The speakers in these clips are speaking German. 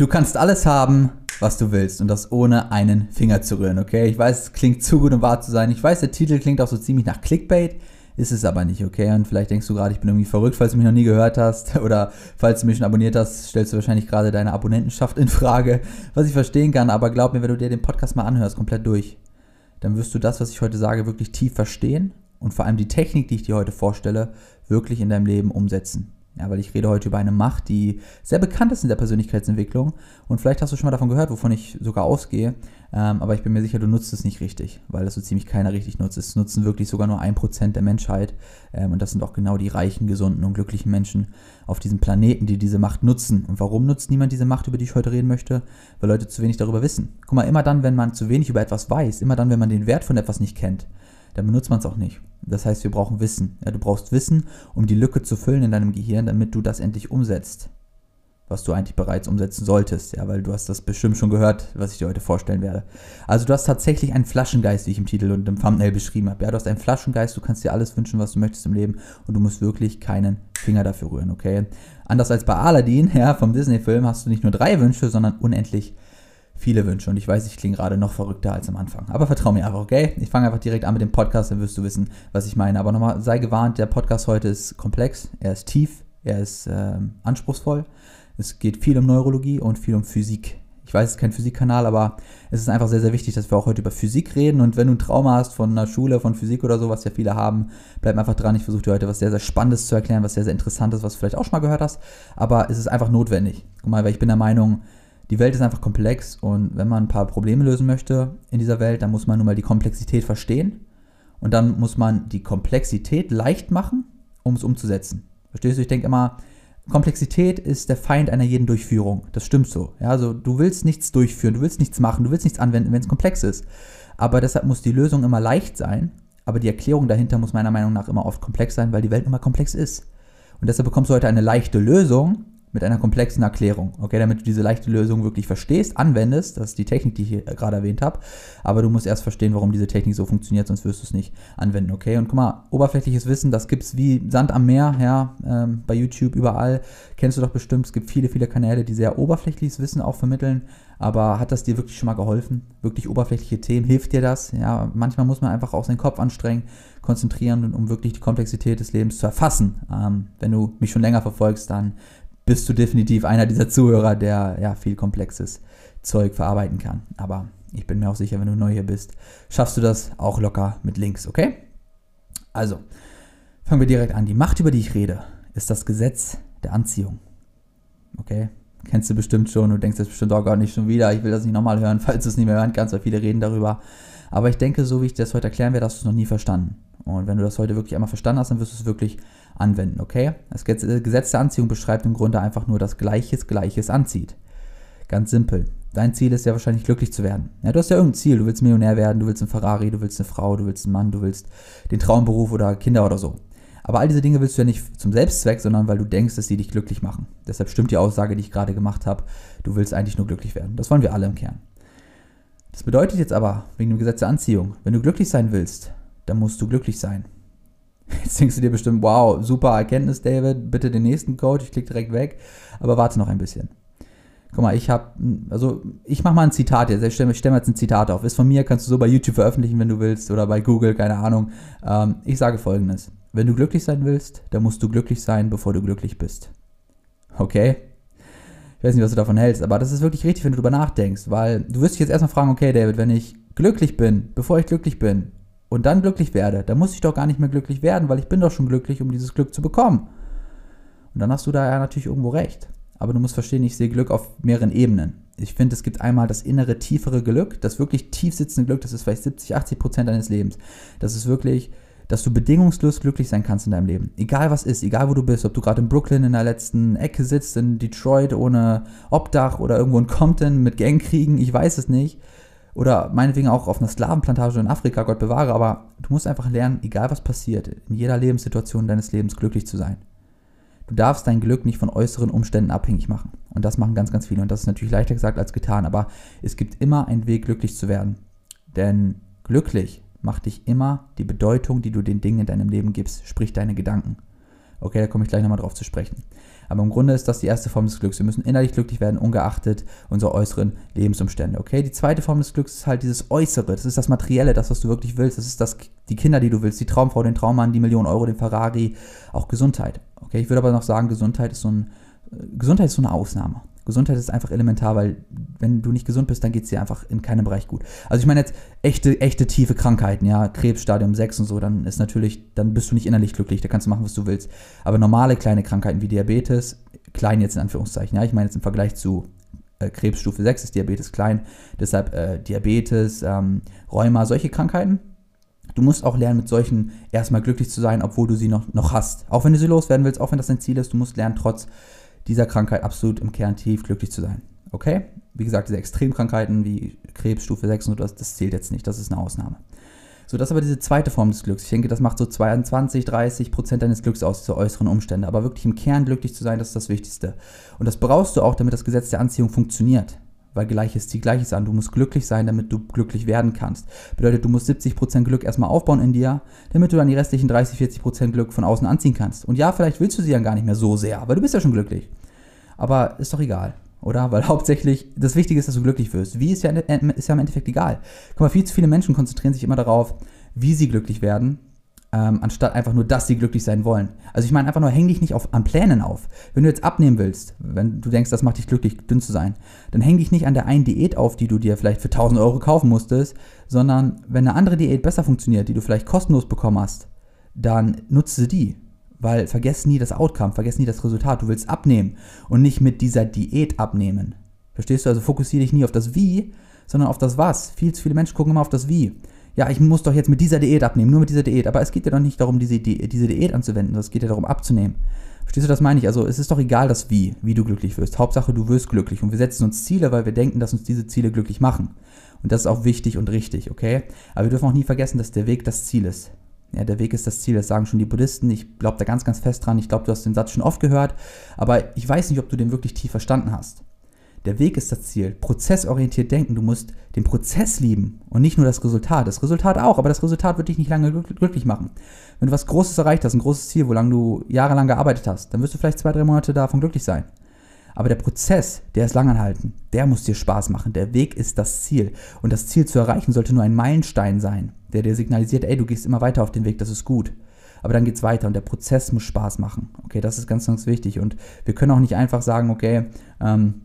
Du kannst alles haben, was du willst und das ohne einen Finger zu rühren, okay? Ich weiß, es klingt zu gut, um wahr zu sein. Ich weiß, der Titel klingt auch so ziemlich nach Clickbait, ist es aber nicht, okay? Und vielleicht denkst du gerade, ich bin irgendwie verrückt, falls du mich noch nie gehört hast oder falls du mich schon abonniert hast, stellst du wahrscheinlich gerade deine Abonnentenschaft in Frage, was ich verstehen kann, aber glaub mir, wenn du dir den Podcast mal anhörst, komplett durch, dann wirst du das, was ich heute sage, wirklich tief verstehen und vor allem die Technik, die ich dir heute vorstelle, wirklich in deinem Leben umsetzen. Ja, weil ich rede heute über eine Macht, die sehr bekannt ist in der Persönlichkeitsentwicklung. Und vielleicht hast du schon mal davon gehört, wovon ich sogar ausgehe. Ähm, aber ich bin mir sicher, du nutzt es nicht richtig, weil das so ziemlich keiner richtig nutzt. Es nutzen wirklich sogar nur ein Prozent der Menschheit. Ähm, und das sind auch genau die reichen, gesunden und glücklichen Menschen auf diesem Planeten, die diese Macht nutzen. Und warum nutzt niemand diese Macht, über die ich heute reden möchte? Weil Leute zu wenig darüber wissen. Guck mal, immer dann, wenn man zu wenig über etwas weiß, immer dann, wenn man den Wert von etwas nicht kennt, dann benutzt man es auch nicht. Das heißt, wir brauchen Wissen. Ja, du brauchst Wissen, um die Lücke zu füllen in deinem Gehirn, damit du das endlich umsetzt. Was du eigentlich bereits umsetzen solltest, ja, weil du hast das bestimmt schon gehört, was ich dir heute vorstellen werde. Also du hast tatsächlich einen Flaschengeist, wie ich im Titel und im Thumbnail beschrieben habe. Ja, du hast einen Flaschengeist, du kannst dir alles wünschen, was du möchtest im Leben und du musst wirklich keinen Finger dafür rühren, okay? Anders als bei Aladdin, ja, vom Disney-Film, hast du nicht nur drei Wünsche, sondern unendlich viele Wünsche und ich weiß, ich klinge gerade noch verrückter als am Anfang. Aber vertrau mir einfach, okay? Ich fange einfach direkt an mit dem Podcast, dann wirst du wissen, was ich meine. Aber nochmal, sei gewarnt, der Podcast heute ist komplex, er ist tief, er ist äh, anspruchsvoll. Es geht viel um Neurologie und viel um Physik. Ich weiß, es ist kein Physikkanal, aber es ist einfach sehr, sehr wichtig, dass wir auch heute über Physik reden. Und wenn du ein Trauma hast von einer Schule, von Physik oder so, was ja viele haben, bleib einfach dran. Ich versuche dir heute was sehr, sehr Spannendes zu erklären, was sehr, sehr Interessantes, was du vielleicht auch schon mal gehört hast. Aber es ist einfach notwendig. Guck mal, weil ich bin der Meinung, die Welt ist einfach komplex und wenn man ein paar Probleme lösen möchte in dieser Welt, dann muss man nun mal die Komplexität verstehen und dann muss man die Komplexität leicht machen, um es umzusetzen. Verstehst du? Ich denke immer, Komplexität ist der Feind einer jeden Durchführung. Das stimmt so. Ja, also du willst nichts durchführen, du willst nichts machen, du willst nichts anwenden, wenn es komplex ist. Aber deshalb muss die Lösung immer leicht sein, aber die Erklärung dahinter muss meiner Meinung nach immer oft komplex sein, weil die Welt immer komplex ist. Und deshalb bekommst du heute eine leichte Lösung, mit einer komplexen Erklärung, okay, damit du diese leichte Lösung wirklich verstehst, anwendest, das ist die Technik, die ich hier gerade erwähnt habe, aber du musst erst verstehen, warum diese Technik so funktioniert, sonst wirst du es nicht anwenden, okay, und guck mal, oberflächliches Wissen, das gibt es wie Sand am Meer, ja, ähm, bei YouTube, überall, kennst du doch bestimmt, es gibt viele, viele Kanäle, die sehr oberflächliches Wissen auch vermitteln, aber hat das dir wirklich schon mal geholfen? Wirklich oberflächliche Themen, hilft dir das? Ja, manchmal muss man einfach auch seinen Kopf anstrengen, konzentrieren, um wirklich die Komplexität des Lebens zu erfassen. Ähm, wenn du mich schon länger verfolgst, dann bist du definitiv einer dieser Zuhörer, der ja viel komplexes Zeug verarbeiten kann. Aber ich bin mir auch sicher, wenn du neu hier bist, schaffst du das auch locker mit Links, okay? Also, fangen wir direkt an. Die Macht, über die ich rede, ist das Gesetz der Anziehung. Okay? Kennst du bestimmt schon, du denkst jetzt bestimmt auch gar nicht schon wieder, ich will das nicht nochmal hören, falls du es nicht mehr hören kannst, weil viele reden darüber. Aber ich denke, so wie ich das heute erklären werde, hast du es noch nie verstanden. Und wenn du das heute wirklich einmal verstanden hast, dann wirst du es wirklich anwenden, okay? Das Gesetz der Anziehung beschreibt im Grunde einfach nur, dass Gleiches Gleiches anzieht. Ganz simpel. Dein Ziel ist ja wahrscheinlich glücklich zu werden. Ja, du hast ja irgendein Ziel. Du willst Millionär werden, du willst ein Ferrari, du willst eine Frau, du willst einen Mann, du willst den Traumberuf oder Kinder oder so. Aber all diese Dinge willst du ja nicht zum Selbstzweck, sondern weil du denkst, dass sie dich glücklich machen. Deshalb stimmt die Aussage, die ich gerade gemacht habe. Du willst eigentlich nur glücklich werden. Das wollen wir alle im Kern. Das bedeutet jetzt aber, wegen dem Gesetz der Anziehung, wenn du glücklich sein willst, dann musst du glücklich sein. Jetzt denkst du dir bestimmt, wow, super Erkenntnis, David, bitte den nächsten Coach, ich klicke direkt weg. Aber warte noch ein bisschen. Guck mal, ich habe, also ich mache mal ein Zitat jetzt. Ich stelle stell mal jetzt ein Zitat auf. Ist von mir, kannst du so bei YouTube veröffentlichen, wenn du willst, oder bei Google, keine Ahnung. Ähm, ich sage folgendes: Wenn du glücklich sein willst, dann musst du glücklich sein, bevor du glücklich bist. Okay? Ich weiß nicht, was du davon hältst, aber das ist wirklich richtig, wenn du darüber nachdenkst, weil du wirst dich jetzt erstmal fragen, okay, David, wenn ich glücklich bin, bevor ich glücklich bin, und dann glücklich werde, dann muss ich doch gar nicht mehr glücklich werden, weil ich bin doch schon glücklich, um dieses Glück zu bekommen. Und dann hast du da ja natürlich irgendwo recht. Aber du musst verstehen, ich sehe Glück auf mehreren Ebenen. Ich finde, es gibt einmal das innere, tiefere Glück, das wirklich tief sitzende Glück, das ist vielleicht 70, 80 Prozent deines Lebens. Das ist wirklich, dass du bedingungslos glücklich sein kannst in deinem Leben. Egal was ist, egal wo du bist, ob du gerade in Brooklyn in der letzten Ecke sitzt, in Detroit ohne Obdach oder irgendwo in Compton mit Gangkriegen, ich weiß es nicht oder meinetwegen auch auf einer Sklavenplantage in Afrika, Gott bewahre, aber du musst einfach lernen, egal was passiert, in jeder Lebenssituation deines Lebens glücklich zu sein. Du darfst dein Glück nicht von äußeren Umständen abhängig machen. Und das machen ganz, ganz viele. Und das ist natürlich leichter gesagt als getan, aber es gibt immer einen Weg, glücklich zu werden. Denn glücklich macht dich immer die Bedeutung, die du den Dingen in deinem Leben gibst, sprich deine Gedanken. Okay, da komme ich gleich nochmal drauf zu sprechen. Aber im Grunde ist das die erste Form des Glücks. Wir müssen innerlich glücklich werden, ungeachtet unserer äußeren Lebensumstände. Okay, die zweite Form des Glücks ist halt dieses Äußere. Das ist das Materielle, das, was du wirklich willst. Das ist das, die Kinder, die du willst, die Traumfrau, den Traummann, die Millionen Euro, den Ferrari, auch Gesundheit. Okay, ich würde aber noch sagen, Gesundheit ist so ein, Gesundheit ist so eine Ausnahme. Gesundheit ist einfach elementar, weil wenn du nicht gesund bist, dann geht es dir einfach in keinem Bereich gut. Also ich meine jetzt echte, echte tiefe Krankheiten, ja, Krebs, Stadium 6 und so, dann ist natürlich, dann bist du nicht innerlich glücklich, da kannst du machen, was du willst. Aber normale kleine Krankheiten wie Diabetes, klein jetzt in Anführungszeichen, ja, ich meine jetzt im Vergleich zu äh, Krebsstufe 6 ist Diabetes klein, deshalb äh, Diabetes, ähm, Rheuma, solche Krankheiten, Du musst auch lernen, mit solchen erstmal glücklich zu sein, obwohl du sie noch, noch hast. Auch wenn du sie loswerden willst, auch wenn das dein Ziel ist, du musst lernen, trotz dieser Krankheit absolut im Kern tief glücklich zu sein. Okay? Wie gesagt, diese Extremkrankheiten wie Krebs, Stufe 6 und das, das zählt jetzt nicht, das ist eine Ausnahme. So, das ist aber diese zweite Form des Glücks. Ich denke, das macht so 22, 30 Prozent deines Glücks aus, diese äußeren Umstände. Aber wirklich im Kern glücklich zu sein, das ist das Wichtigste. Und das brauchst du auch, damit das Gesetz der Anziehung funktioniert. Weil Gleiches zieht Gleiches an. Du musst glücklich sein, damit du glücklich werden kannst. Bedeutet, du musst 70% Glück erstmal aufbauen in dir, damit du dann die restlichen 30, 40% Glück von außen anziehen kannst. Und ja, vielleicht willst du sie dann gar nicht mehr so sehr, weil du bist ja schon glücklich. Aber ist doch egal, oder? Weil hauptsächlich das Wichtige ist, dass du glücklich wirst. Wie ist ja, ist ja im Endeffekt egal. Guck mal, viel zu viele Menschen konzentrieren sich immer darauf, wie sie glücklich werden ähm, anstatt einfach nur, dass sie glücklich sein wollen. Also ich meine einfach nur, häng dich nicht auf, an Plänen auf. Wenn du jetzt abnehmen willst, wenn du denkst, das macht dich glücklich, dünn zu sein, dann häng dich nicht an der einen Diät auf, die du dir vielleicht für 1000 Euro kaufen musstest, sondern wenn eine andere Diät besser funktioniert, die du vielleicht kostenlos bekommen hast, dann nutze die. Weil vergiss nie das Outcome, vergiss nie das Resultat. Du willst abnehmen und nicht mit dieser Diät abnehmen. Verstehst du? Also fokussiere dich nie auf das Wie, sondern auf das Was. Viel zu viele Menschen gucken immer auf das Wie ja, ich muss doch jetzt mit dieser Diät abnehmen, nur mit dieser Diät. Aber es geht ja doch nicht darum, diese, diese Diät anzuwenden, es geht ja darum, abzunehmen. Verstehst du, das meine ich? Also es ist doch egal, das Wie, wie du glücklich wirst. Hauptsache, du wirst glücklich. Und wir setzen uns Ziele, weil wir denken, dass uns diese Ziele glücklich machen. Und das ist auch wichtig und richtig, okay? Aber wir dürfen auch nie vergessen, dass der Weg das Ziel ist. Ja, der Weg ist das Ziel, das sagen schon die Buddhisten. Ich glaube da ganz, ganz fest dran. Ich glaube, du hast den Satz schon oft gehört. Aber ich weiß nicht, ob du den wirklich tief verstanden hast. Der Weg ist das Ziel. Prozessorientiert denken. Du musst den Prozess lieben und nicht nur das Resultat. Das Resultat auch, aber das Resultat wird dich nicht lange glücklich machen. Wenn du was Großes erreicht hast, ein großes Ziel, wo lange du jahrelang gearbeitet hast, dann wirst du vielleicht zwei, drei Monate davon glücklich sein. Aber der Prozess, der ist langanhaltend. Der muss dir Spaß machen. Der Weg ist das Ziel. Und das Ziel zu erreichen sollte nur ein Meilenstein sein, der dir signalisiert, ey, du gehst immer weiter auf den Weg, das ist gut. Aber dann geht es weiter und der Prozess muss Spaß machen. Okay, das ist ganz, ganz wichtig. Und wir können auch nicht einfach sagen, okay, ähm,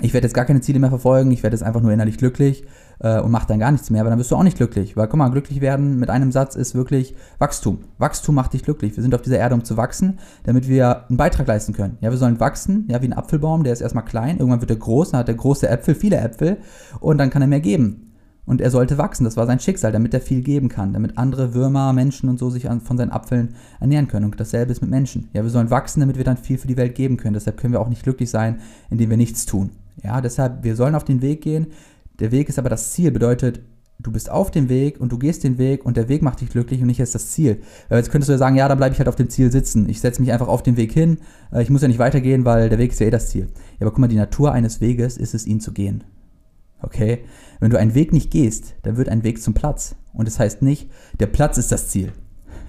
ich werde jetzt gar keine Ziele mehr verfolgen, ich werde jetzt einfach nur innerlich glücklich äh, und mache dann gar nichts mehr, aber dann wirst du auch nicht glücklich. Weil, guck mal, glücklich werden mit einem Satz ist wirklich Wachstum. Wachstum macht dich glücklich. Wir sind auf dieser Erde, um zu wachsen, damit wir einen Beitrag leisten können. Ja, wir sollen wachsen, ja, wie ein Apfelbaum, der ist erstmal klein, irgendwann wird er groß, dann hat er große Äpfel, viele Äpfel und dann kann er mehr geben. Und er sollte wachsen, das war sein Schicksal, damit er viel geben kann, damit andere Würmer, Menschen und so sich an, von seinen Apfeln ernähren können. Und dasselbe ist mit Menschen. Ja, wir sollen wachsen, damit wir dann viel für die Welt geben können. Deshalb können wir auch nicht glücklich sein, indem wir nichts tun. Ja, deshalb, wir sollen auf den Weg gehen. Der Weg ist aber das Ziel, bedeutet, du bist auf dem Weg und du gehst den Weg und der Weg macht dich glücklich und nicht erst das Ziel. Weil jetzt könntest du ja sagen, ja, dann bleibe ich halt auf dem Ziel sitzen. Ich setze mich einfach auf den Weg hin. Äh, ich muss ja nicht weitergehen, weil der Weg ist ja eh das Ziel. Ja, aber guck mal, die Natur eines Weges ist es, ihn zu gehen. Okay? Wenn du einen Weg nicht gehst, dann wird ein Weg zum Platz. Und das heißt nicht, der Platz ist das Ziel.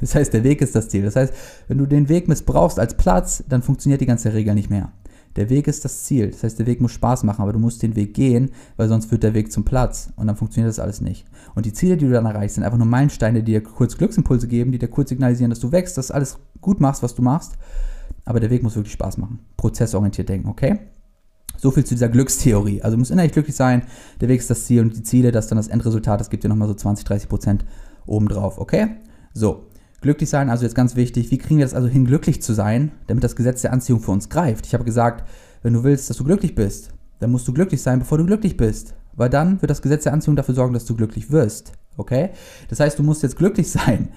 Das heißt, der Weg ist das Ziel. Das heißt, wenn du den Weg missbrauchst als Platz, dann funktioniert die ganze Regel nicht mehr. Der Weg ist das Ziel. Das heißt, der Weg muss Spaß machen, aber du musst den Weg gehen, weil sonst wird der Weg zum Platz und dann funktioniert das alles nicht. Und die Ziele, die du dann erreichst, sind einfach nur Meilensteine, die dir kurz Glücksimpulse geben, die dir kurz signalisieren, dass du wächst, dass alles gut machst, was du machst. Aber der Weg muss wirklich Spaß machen. Prozessorientiert denken, okay? So viel zu dieser Glückstheorie. Also du musst innerlich glücklich sein, der Weg ist das Ziel und die Ziele, das ist dann das Endresultat, das gibt dir nochmal so 20, 30 Prozent obendrauf, okay? So, Glücklich sein, also jetzt ganz wichtig, wie kriegen wir das also hin, glücklich zu sein, damit das Gesetz der Anziehung für uns greift? Ich habe gesagt, wenn du willst, dass du glücklich bist, dann musst du glücklich sein, bevor du glücklich bist. Weil dann wird das Gesetz der Anziehung dafür sorgen, dass du glücklich wirst. Okay? Das heißt, du musst jetzt glücklich sein.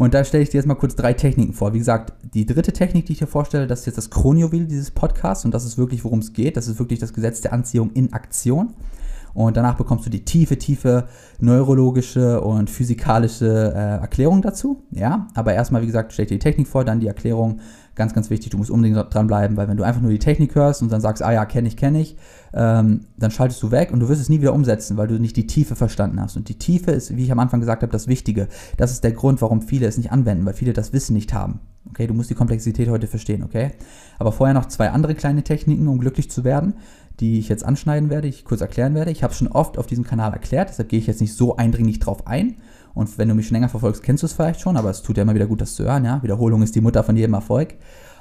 Und da stelle ich dir jetzt mal kurz drei Techniken vor. Wie gesagt, die dritte Technik, die ich dir vorstelle, das ist jetzt das Kronjuwel dieses Podcasts und das ist wirklich, worum es geht. Das ist wirklich das Gesetz der Anziehung in Aktion. Und danach bekommst du die tiefe, tiefe neurologische und physikalische äh, Erklärung dazu. Ja, aber erstmal, wie gesagt, stell dir die Technik vor, dann die Erklärung Ganz, ganz wichtig, du musst unbedingt dranbleiben, weil wenn du einfach nur die Technik hörst und dann sagst, ah ja, kenne ich, kenne ich, ähm, dann schaltest du weg und du wirst es nie wieder umsetzen, weil du nicht die Tiefe verstanden hast. Und die Tiefe ist, wie ich am Anfang gesagt habe, das Wichtige. Das ist der Grund, warum viele es nicht anwenden, weil viele das Wissen nicht haben. Okay, du musst die Komplexität heute verstehen, okay? Aber vorher noch zwei andere kleine Techniken, um glücklich zu werden, die ich jetzt anschneiden werde, ich kurz erklären werde. Ich habe es schon oft auf diesem Kanal erklärt, deshalb gehe ich jetzt nicht so eindringlich drauf ein. Und wenn du mich schon länger verfolgst, kennst du es vielleicht schon, aber es tut ja immer wieder gut, das zu hören. Ja? Wiederholung ist die Mutter von jedem Erfolg.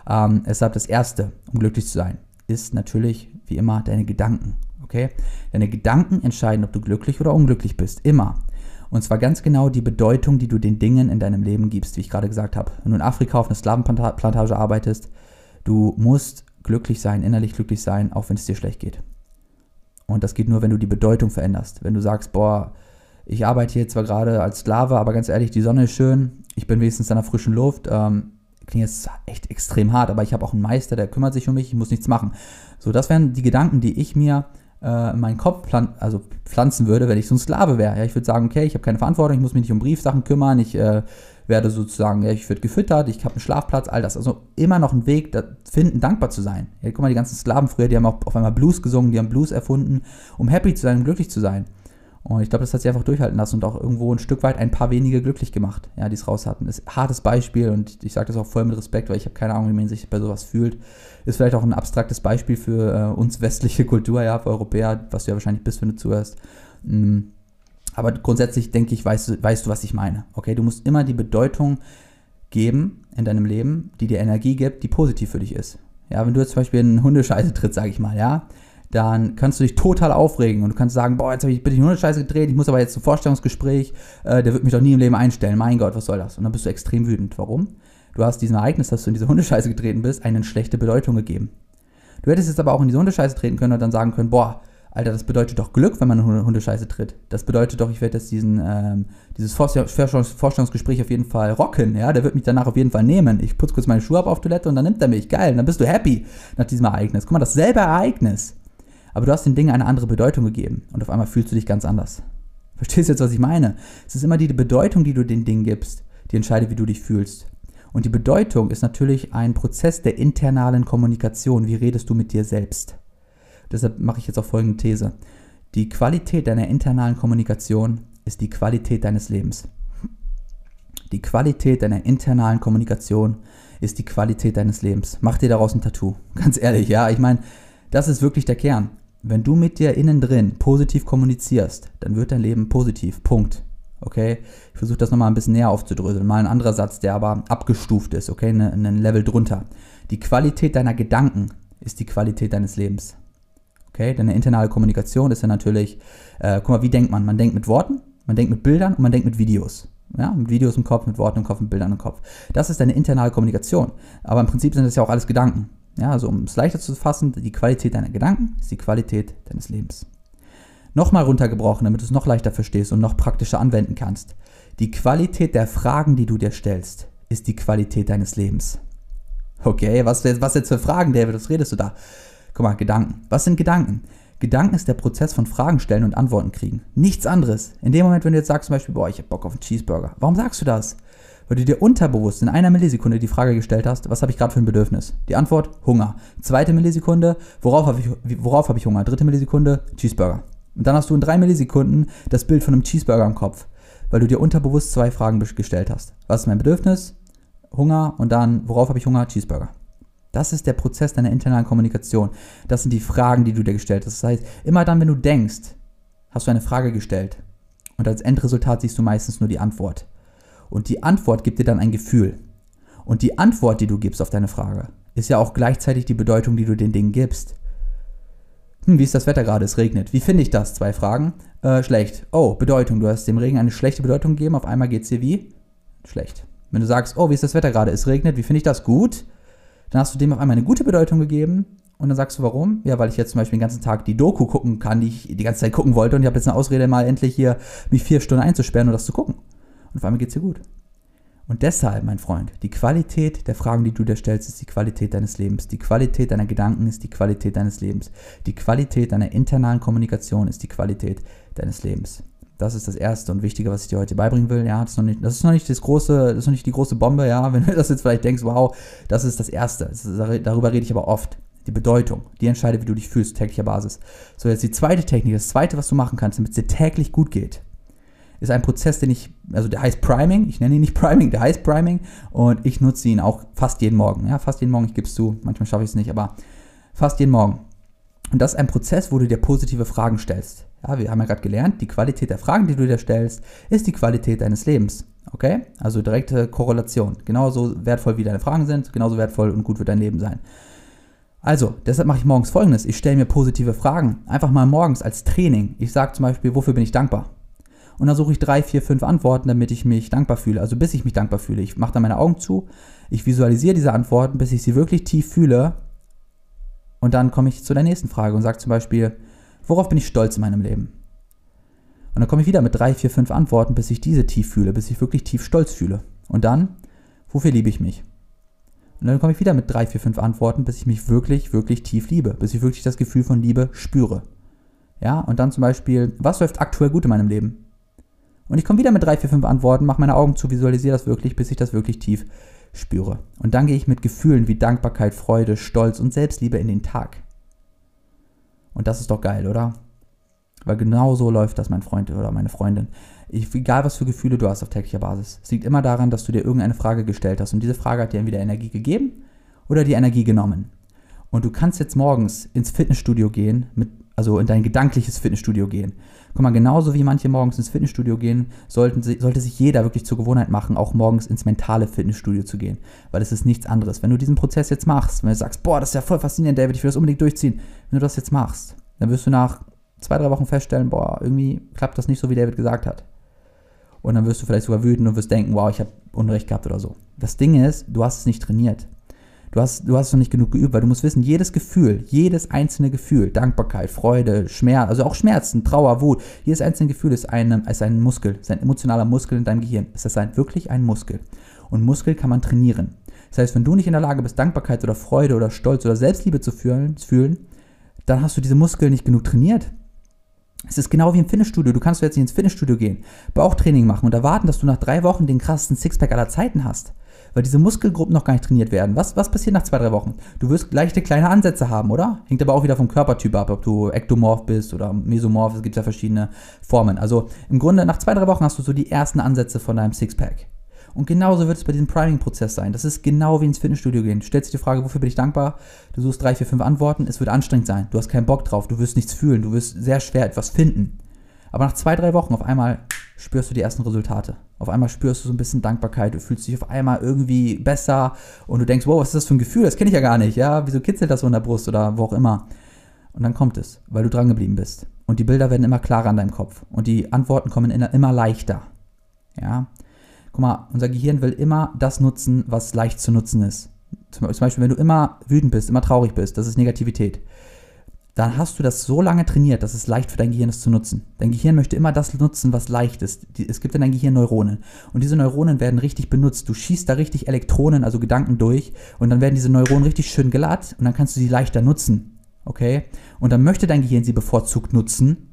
Ähm, deshalb das Erste, um glücklich zu sein, ist natürlich wie immer deine Gedanken. Okay? Deine Gedanken entscheiden, ob du glücklich oder unglücklich bist. Immer. Und zwar ganz genau die Bedeutung, die du den Dingen in deinem Leben gibst, wie ich gerade gesagt habe. Wenn du in Afrika auf einer Slavenplantage arbeitest, du musst glücklich sein, innerlich glücklich sein, auch wenn es dir schlecht geht. Und das geht nur, wenn du die Bedeutung veränderst. Wenn du sagst, boah, ich arbeite hier zwar gerade als Sklave, aber ganz ehrlich, die Sonne ist schön, ich bin wenigstens in der frischen Luft. Ähm, klingt jetzt echt extrem hart, aber ich habe auch einen Meister, der kümmert sich um mich, ich muss nichts machen. So, das wären die Gedanken, die ich mir äh, in meinen Kopf plan also pflanzen würde, wenn ich so ein Sklave wäre. Ja, ich würde sagen, okay, ich habe keine Verantwortung, ich muss mich nicht um Briefsachen kümmern, ich äh, werde sozusagen, ja, ich werde gefüttert, ich habe einen Schlafplatz, all das. Also immer noch einen Weg da finden, dankbar zu sein. Ja, guck mal, die ganzen Sklaven früher, die haben auch auf einmal Blues gesungen, die haben Blues erfunden, um happy zu sein, um glücklich zu sein. Und ich glaube, das hat sie einfach durchhalten lassen und auch irgendwo ein Stück weit ein paar wenige glücklich gemacht, ja, die es raus hatten. Ist ein hartes Beispiel und ich sage das auch voll mit Respekt, weil ich habe keine Ahnung, wie man sich bei sowas fühlt. Ist vielleicht auch ein abstraktes Beispiel für äh, uns westliche Kultur, ja, für Europäer, was du ja wahrscheinlich bist, wenn du zuhörst. Mhm. Aber grundsätzlich denke ich, weißt, weißt du, was ich meine. Okay, du musst immer die Bedeutung geben in deinem Leben, die dir Energie gibt, die positiv für dich ist. Ja, wenn du jetzt zum Beispiel einen Hundescheiße tritt, sage ich mal, ja, dann kannst du dich total aufregen und du kannst sagen, boah, jetzt habe ich bitte nur eine Scheiße gedreht, ich muss aber jetzt zum Vorstellungsgespräch, äh, der wird mich doch nie im Leben einstellen, mein Gott, was soll das? Und dann bist du extrem wütend. Warum? Du hast diesem Ereignis, dass du in diese Hundescheiße getreten bist, eine schlechte Bedeutung gegeben. Du hättest jetzt aber auch in diese Hundescheiße treten können und dann sagen können, boah, Alter, das bedeutet doch Glück, wenn man eine Hundescheiße tritt. Das bedeutet doch, ich werde jetzt diesen, ähm, dieses Vorstellungsgespräch auf jeden Fall rocken, ja, der wird mich danach auf jeden Fall nehmen. Ich putze kurz meine Schuhe ab auf Toilette und dann nimmt er mich. Geil, dann bist du happy nach diesem Ereignis. Guck mal, dasselbe Ereignis aber du hast den Dingen eine andere Bedeutung gegeben und auf einmal fühlst du dich ganz anders. Verstehst du jetzt, was ich meine? Es ist immer die Bedeutung, die du den Dingen gibst, die entscheidet, wie du dich fühlst. Und die Bedeutung ist natürlich ein Prozess der internalen Kommunikation. Wie redest du mit dir selbst? Deshalb mache ich jetzt auch folgende These. Die Qualität deiner internalen Kommunikation ist die Qualität deines Lebens. Die Qualität deiner internalen Kommunikation ist die Qualität deines Lebens. Mach dir daraus ein Tattoo. Ganz ehrlich, ja. Ich meine, das ist wirklich der Kern. Wenn du mit dir innen drin positiv kommunizierst, dann wird dein Leben positiv. Punkt. Okay? Ich versuche das nochmal ein bisschen näher aufzudröseln. Mal ein anderer Satz, der aber abgestuft ist, okay? Ein ne, Level drunter. Die Qualität deiner Gedanken ist die Qualität deines Lebens. Okay? Deine internale Kommunikation ist ja natürlich, äh, guck mal, wie denkt man? Man denkt mit Worten, man denkt mit Bildern und man denkt mit Videos. Ja, mit Videos im Kopf, mit Worten im Kopf, mit Bildern im Kopf. Das ist deine internale Kommunikation. Aber im Prinzip sind das ja auch alles Gedanken. Ja, also um es leichter zu fassen, die Qualität deiner Gedanken ist die Qualität deines Lebens. Nochmal runtergebrochen, damit du es noch leichter verstehst und noch praktischer anwenden kannst. Die Qualität der Fragen, die du dir stellst, ist die Qualität deines Lebens. Okay, was, was jetzt für Fragen, David? Was redest du da? Guck mal, Gedanken. Was sind Gedanken? Gedanken ist der Prozess von Fragen stellen und Antworten kriegen. Nichts anderes. In dem Moment, wenn du jetzt sagst zum Beispiel, boah, ich hab Bock auf einen Cheeseburger. Warum sagst du das? Weil du dir unterbewusst in einer Millisekunde die Frage gestellt hast, was habe ich gerade für ein Bedürfnis? Die Antwort, Hunger. Zweite Millisekunde, worauf habe ich, worauf hab ich Hunger? Dritte Millisekunde, Cheeseburger. Und dann hast du in drei Millisekunden das Bild von einem Cheeseburger im Kopf, weil du dir unterbewusst zwei Fragen gestellt hast. Was ist mein Bedürfnis? Hunger und dann, worauf habe ich Hunger? Cheeseburger. Das ist der Prozess deiner internalen Kommunikation. Das sind die Fragen, die du dir gestellt hast. Das heißt, immer dann, wenn du denkst, hast du eine Frage gestellt. Und als Endresultat siehst du meistens nur die Antwort. Und die Antwort gibt dir dann ein Gefühl. Und die Antwort, die du gibst auf deine Frage, ist ja auch gleichzeitig die Bedeutung, die du den Dingen gibst. Hm, wie ist das Wetter gerade? Es regnet. Wie finde ich das? Zwei Fragen. Äh, schlecht. Oh, Bedeutung. Du hast dem Regen eine schlechte Bedeutung gegeben. Auf einmal geht es dir wie? Schlecht. Wenn du sagst, oh, wie ist das Wetter gerade? Es regnet. Wie finde ich das? Gut. Dann hast du dem auf einmal eine gute Bedeutung gegeben. Und dann sagst du, warum? Ja, weil ich jetzt zum Beispiel den ganzen Tag die Doku gucken kann, die ich die ganze Zeit gucken wollte. Und ich habe jetzt eine Ausrede, mal endlich hier mich vier Stunden einzusperren und das zu gucken. Und auf einmal geht es dir gut. Und deshalb, mein Freund, die Qualität der Fragen, die du dir stellst, ist die Qualität deines Lebens. Die Qualität deiner Gedanken ist die Qualität deines Lebens. Die Qualität deiner internalen Kommunikation ist die Qualität deines Lebens. Das ist das Erste und Wichtige, was ich dir heute beibringen will. Ja, das ist noch nicht, das ist noch nicht das große, das ist noch nicht die große Bombe, ja. Wenn du das jetzt vielleicht denkst, wow, das ist das Erste. Das ist, darüber rede ich aber oft. Die Bedeutung, die entscheidet, wie du dich fühlst, täglicher Basis. So, jetzt die zweite Technik, das zweite, was du machen kannst, damit es dir täglich gut geht, ist ein Prozess, den ich, also der heißt Priming, ich nenne ihn nicht Priming, der heißt Priming und ich nutze ihn auch fast jeden Morgen. Ja, fast jeden Morgen, ich gebe es zu, manchmal schaffe ich es nicht, aber fast jeden Morgen. Und das ist ein Prozess, wo du dir positive Fragen stellst. Ja, wir haben ja gerade gelernt, die Qualität der Fragen, die du dir stellst, ist die Qualität deines Lebens. Okay? Also direkte Korrelation. Genauso wertvoll wie deine Fragen sind, genauso wertvoll und gut wird dein Leben sein. Also, deshalb mache ich morgens folgendes. Ich stelle mir positive Fragen. Einfach mal morgens als Training. Ich sage zum Beispiel, wofür bin ich dankbar? Und dann suche ich drei, vier, fünf Antworten, damit ich mich dankbar fühle. Also bis ich mich dankbar fühle. Ich mache dann meine Augen zu, ich visualisiere diese Antworten, bis ich sie wirklich tief fühle. Und dann komme ich zu der nächsten Frage und sage zum Beispiel, Worauf bin ich stolz in meinem Leben? Und dann komme ich wieder mit drei, vier, fünf Antworten, bis ich diese tief fühle, bis ich wirklich tief stolz fühle. Und dann, wofür liebe ich mich? Und dann komme ich wieder mit drei, vier, fünf Antworten, bis ich mich wirklich, wirklich tief liebe, bis ich wirklich das Gefühl von Liebe spüre. Ja, und dann zum Beispiel, was läuft aktuell gut in meinem Leben? Und ich komme wieder mit drei, vier, fünf Antworten, mache meine Augen zu, visualisiere das wirklich, bis ich das wirklich tief spüre. Und dann gehe ich mit Gefühlen wie Dankbarkeit, Freude, Stolz und Selbstliebe in den Tag. Und das ist doch geil, oder? Weil genau so läuft das, mein Freund oder meine Freundin. Ich, egal, was für Gefühle du hast auf täglicher Basis. Es liegt immer daran, dass du dir irgendeine Frage gestellt hast. Und diese Frage hat dir entweder Energie gegeben oder die Energie genommen. Und du kannst jetzt morgens ins Fitnessstudio gehen, mit, also in dein gedankliches Fitnessstudio gehen. Guck mal, genauso wie manche morgens ins Fitnessstudio gehen, sollten, sollte sich jeder wirklich zur Gewohnheit machen, auch morgens ins mentale Fitnessstudio zu gehen. Weil es ist nichts anderes. Wenn du diesen Prozess jetzt machst, wenn du sagst, boah, das ist ja voll faszinierend, David, ich will das unbedingt durchziehen. Wenn du das jetzt machst, dann wirst du nach zwei, drei Wochen feststellen, boah, irgendwie klappt das nicht so, wie David gesagt hat. Und dann wirst du vielleicht sogar wütend und wirst denken, wow, ich habe Unrecht gehabt oder so. Das Ding ist, du hast es nicht trainiert. Du hast, du hast noch nicht genug geübt, weil du musst wissen, jedes Gefühl, jedes einzelne Gefühl, Dankbarkeit, Freude, Schmerz, also auch Schmerzen, Trauer, Wut, jedes einzelne Gefühl ist, eine, ist ein Muskel, ist ein emotionaler Muskel in deinem Gehirn. Es ist ein, wirklich ein Muskel. Und Muskel kann man trainieren. Das heißt, wenn du nicht in der Lage bist, Dankbarkeit oder Freude oder Stolz oder Selbstliebe zu fühlen, fühlen dann hast du diese Muskeln nicht genug trainiert. Es ist genau wie im Fitnessstudio. Du kannst jetzt nicht ins Fitnessstudio gehen, Bauchtraining machen und erwarten, dass du nach drei Wochen den krassesten Sixpack aller Zeiten hast weil diese Muskelgruppen noch gar nicht trainiert werden. Was, was passiert nach zwei, drei Wochen? Du wirst leichte kleine Ansätze haben, oder? Hängt aber auch wieder vom Körpertyp ab, ob du Ektomorph bist oder Mesomorph, es gibt ja verschiedene Formen. Also im Grunde nach zwei, drei Wochen hast du so die ersten Ansätze von deinem Sixpack. Und genauso wird es bei diesem Priming-Prozess sein. Das ist genau wie ins Fitnessstudio gehen. Du stellst dir die Frage, wofür bin ich dankbar? Du suchst drei, vier, fünf Antworten. Es wird anstrengend sein. Du hast keinen Bock drauf. Du wirst nichts fühlen. Du wirst sehr schwer etwas finden. Aber nach zwei, drei Wochen auf einmal spürst du die ersten Resultate. Auf einmal spürst du so ein bisschen Dankbarkeit, du fühlst dich auf einmal irgendwie besser und du denkst, wow, was ist das für ein Gefühl? Das kenne ich ja gar nicht, ja? Wieso kitzelt das so in der Brust oder wo auch immer? Und dann kommt es, weil du dran geblieben bist. Und die Bilder werden immer klarer an deinem Kopf und die Antworten kommen immer leichter. Ja? Guck mal, unser Gehirn will immer das nutzen, was leicht zu nutzen ist. Zum Beispiel, wenn du immer wütend bist, immer traurig bist, das ist Negativität dann hast du das so lange trainiert, dass es leicht für dein Gehirn ist zu nutzen. Dein Gehirn möchte immer das nutzen, was leicht ist. Es gibt in deinem Gehirn Neuronen. Und diese Neuronen werden richtig benutzt. Du schießt da richtig Elektronen, also Gedanken durch. Und dann werden diese Neuronen richtig schön glatt. Und dann kannst du sie leichter nutzen. Okay? Und dann möchte dein Gehirn sie bevorzugt nutzen,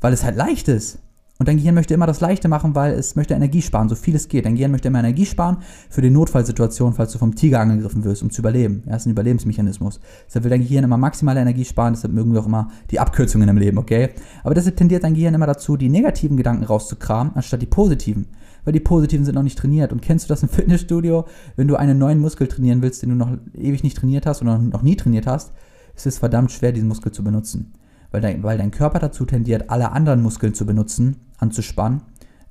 weil es halt leicht ist. Und dein Gehirn möchte immer das Leichte machen, weil es möchte Energie sparen, so viel es geht. Dein Gehirn möchte immer Energie sparen für die Notfallsituation, falls du vom Tiger angegriffen wirst, um zu überleben. Ja, das ist ein Überlebensmechanismus. Deshalb will dein Gehirn immer maximale Energie sparen, deshalb mögen wir auch immer die Abkürzungen im Leben, okay? Aber deshalb tendiert dein Gehirn immer dazu, die negativen Gedanken rauszukramen, anstatt die positiven. Weil die positiven sind noch nicht trainiert. Und kennst du das im Fitnessstudio? Wenn du einen neuen Muskel trainieren willst, den du noch ewig nicht trainiert hast oder noch nie trainiert hast, ist es verdammt schwer, diesen Muskel zu benutzen weil dein, weil dein Körper dazu tendiert, alle anderen Muskeln zu benutzen, anzuspannen,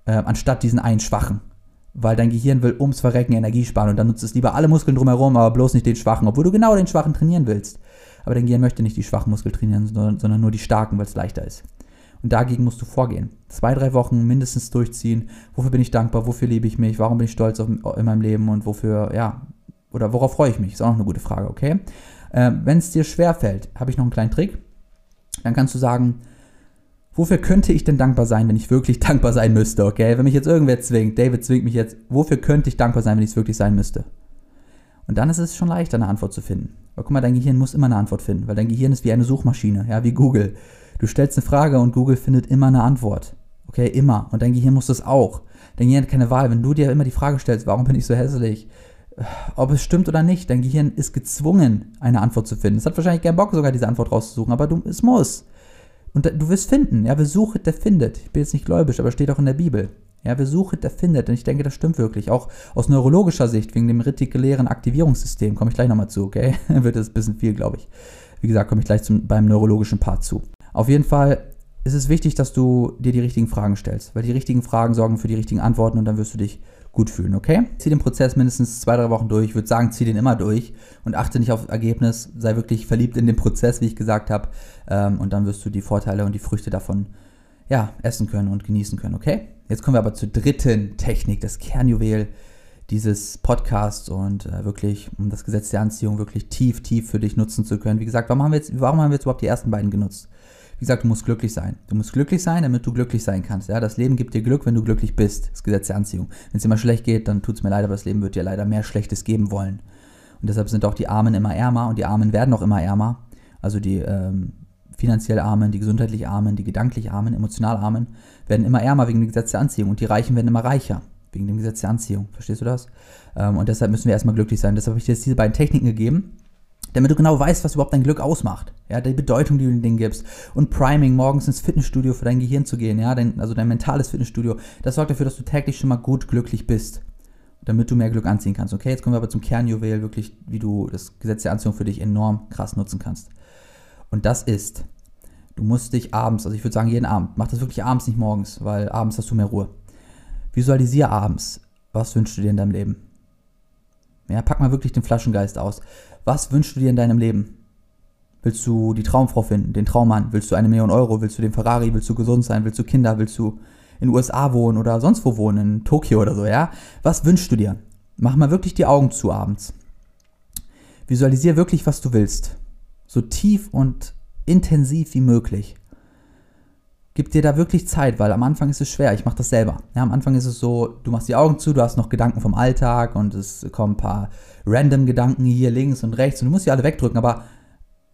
äh, anstatt diesen einen schwachen. Weil dein Gehirn will ums Verrecken Energie sparen und dann nutzt es lieber alle Muskeln drumherum, aber bloß nicht den schwachen, obwohl du genau den schwachen trainieren willst. Aber dein Gehirn möchte nicht die schwachen Muskeln trainieren, sondern, sondern nur die starken, weil es leichter ist. Und dagegen musst du vorgehen. Zwei, drei Wochen mindestens durchziehen. Wofür bin ich dankbar? Wofür liebe ich mich? Warum bin ich stolz auf, in meinem Leben? Und wofür, ja, oder worauf freue ich mich? Ist auch noch eine gute Frage, okay? Äh, Wenn es dir schwer fällt, habe ich noch einen kleinen Trick dann kannst du sagen, wofür könnte ich denn dankbar sein, wenn ich wirklich dankbar sein müsste, okay? Wenn mich jetzt irgendwer zwingt, David zwingt mich jetzt, wofür könnte ich dankbar sein, wenn ich es wirklich sein müsste? Und dann ist es schon leichter, eine Antwort zu finden. Aber guck mal, dein Gehirn muss immer eine Antwort finden, weil dein Gehirn ist wie eine Suchmaschine, ja, wie Google. Du stellst eine Frage und Google findet immer eine Antwort. Okay, immer. Und dein Gehirn muss das auch. Dein Gehirn hat keine Wahl. Wenn du dir immer die Frage stellst, warum bin ich so hässlich? Ob es stimmt oder nicht, dein Gehirn ist gezwungen, eine Antwort zu finden. Es hat wahrscheinlich keinen Bock, sogar diese Antwort rauszusuchen, aber du, es muss. Und du wirst finden. Ja, wer sucht, der findet. Ich bin jetzt nicht gläubisch, aber steht auch in der Bibel. Ja, wer sucht, der findet. Und ich denke, das stimmt wirklich. Auch aus neurologischer Sicht, wegen dem retikulären Aktivierungssystem, komme ich gleich nochmal zu, okay? Wird das ein bisschen viel, glaube ich. Wie gesagt, komme ich gleich zum, beim neurologischen Part zu. Auf jeden Fall ist es wichtig, dass du dir die richtigen Fragen stellst, weil die richtigen Fragen sorgen für die richtigen Antworten und dann wirst du dich gut fühlen, okay? Zieh den Prozess mindestens zwei, drei Wochen durch. Ich würde sagen, zieh den immer durch und achte nicht auf Ergebnis. Sei wirklich verliebt in den Prozess, wie ich gesagt habe. Ähm, und dann wirst du die Vorteile und die Früchte davon ja, essen können und genießen können, okay? Jetzt kommen wir aber zur dritten Technik, das Kernjuwel dieses Podcasts und äh, wirklich, um das Gesetz der Anziehung wirklich tief, tief für dich nutzen zu können. Wie gesagt, warum haben wir jetzt, warum haben wir jetzt überhaupt die ersten beiden genutzt? Wie gesagt, du musst glücklich sein. Du musst glücklich sein, damit du glücklich sein kannst. Ja, das Leben gibt dir Glück, wenn du glücklich bist. Das Gesetz der Anziehung. Wenn es dir mal schlecht geht, dann tut es mir leid, aber das Leben wird dir leider mehr Schlechtes geben wollen. Und deshalb sind auch die Armen immer ärmer und die Armen werden auch immer ärmer. Also die ähm, finanziell Armen, die gesundheitlich Armen, die gedanklich Armen, emotional Armen werden immer ärmer wegen dem Gesetz der Anziehung und die Reichen werden immer reicher wegen dem Gesetz der Anziehung. Verstehst du das? Ähm, und deshalb müssen wir erstmal glücklich sein. Deshalb habe ich dir jetzt diese beiden Techniken gegeben damit du genau weißt, was überhaupt dein Glück ausmacht. Ja, die Bedeutung, die du den Dingen gibst. Und Priming, morgens ins Fitnessstudio für dein Gehirn zu gehen, ja, dein, also dein mentales Fitnessstudio, das sorgt dafür, dass du täglich schon mal gut glücklich bist. Damit du mehr Glück anziehen kannst. Okay, jetzt kommen wir aber zum Kernjuwel, wirklich, wie du das Gesetz der Anziehung für dich enorm krass nutzen kannst. Und das ist, du musst dich abends, also ich würde sagen jeden Abend, mach das wirklich abends, nicht morgens, weil abends hast du mehr Ruhe. Visualisiere abends, was wünschst du dir in deinem Leben? Ja, pack mal wirklich den Flaschengeist aus. Was wünschst du dir in deinem Leben? Willst du die Traumfrau finden, den Traummann? Willst du eine Million Euro? Willst du den Ferrari? Willst du gesund sein? Willst du Kinder? Willst du in den USA wohnen oder sonst wo wohnen, in Tokio oder so, ja? Was wünschst du dir? Mach mal wirklich die Augen zu abends. Visualisier wirklich, was du willst. So tief und intensiv wie möglich gib dir da wirklich Zeit, weil am Anfang ist es schwer. Ich mache das selber. Ja, am Anfang ist es so, du machst die Augen zu, du hast noch Gedanken vom Alltag und es kommen ein paar random Gedanken hier links und rechts und du musst sie alle wegdrücken. Aber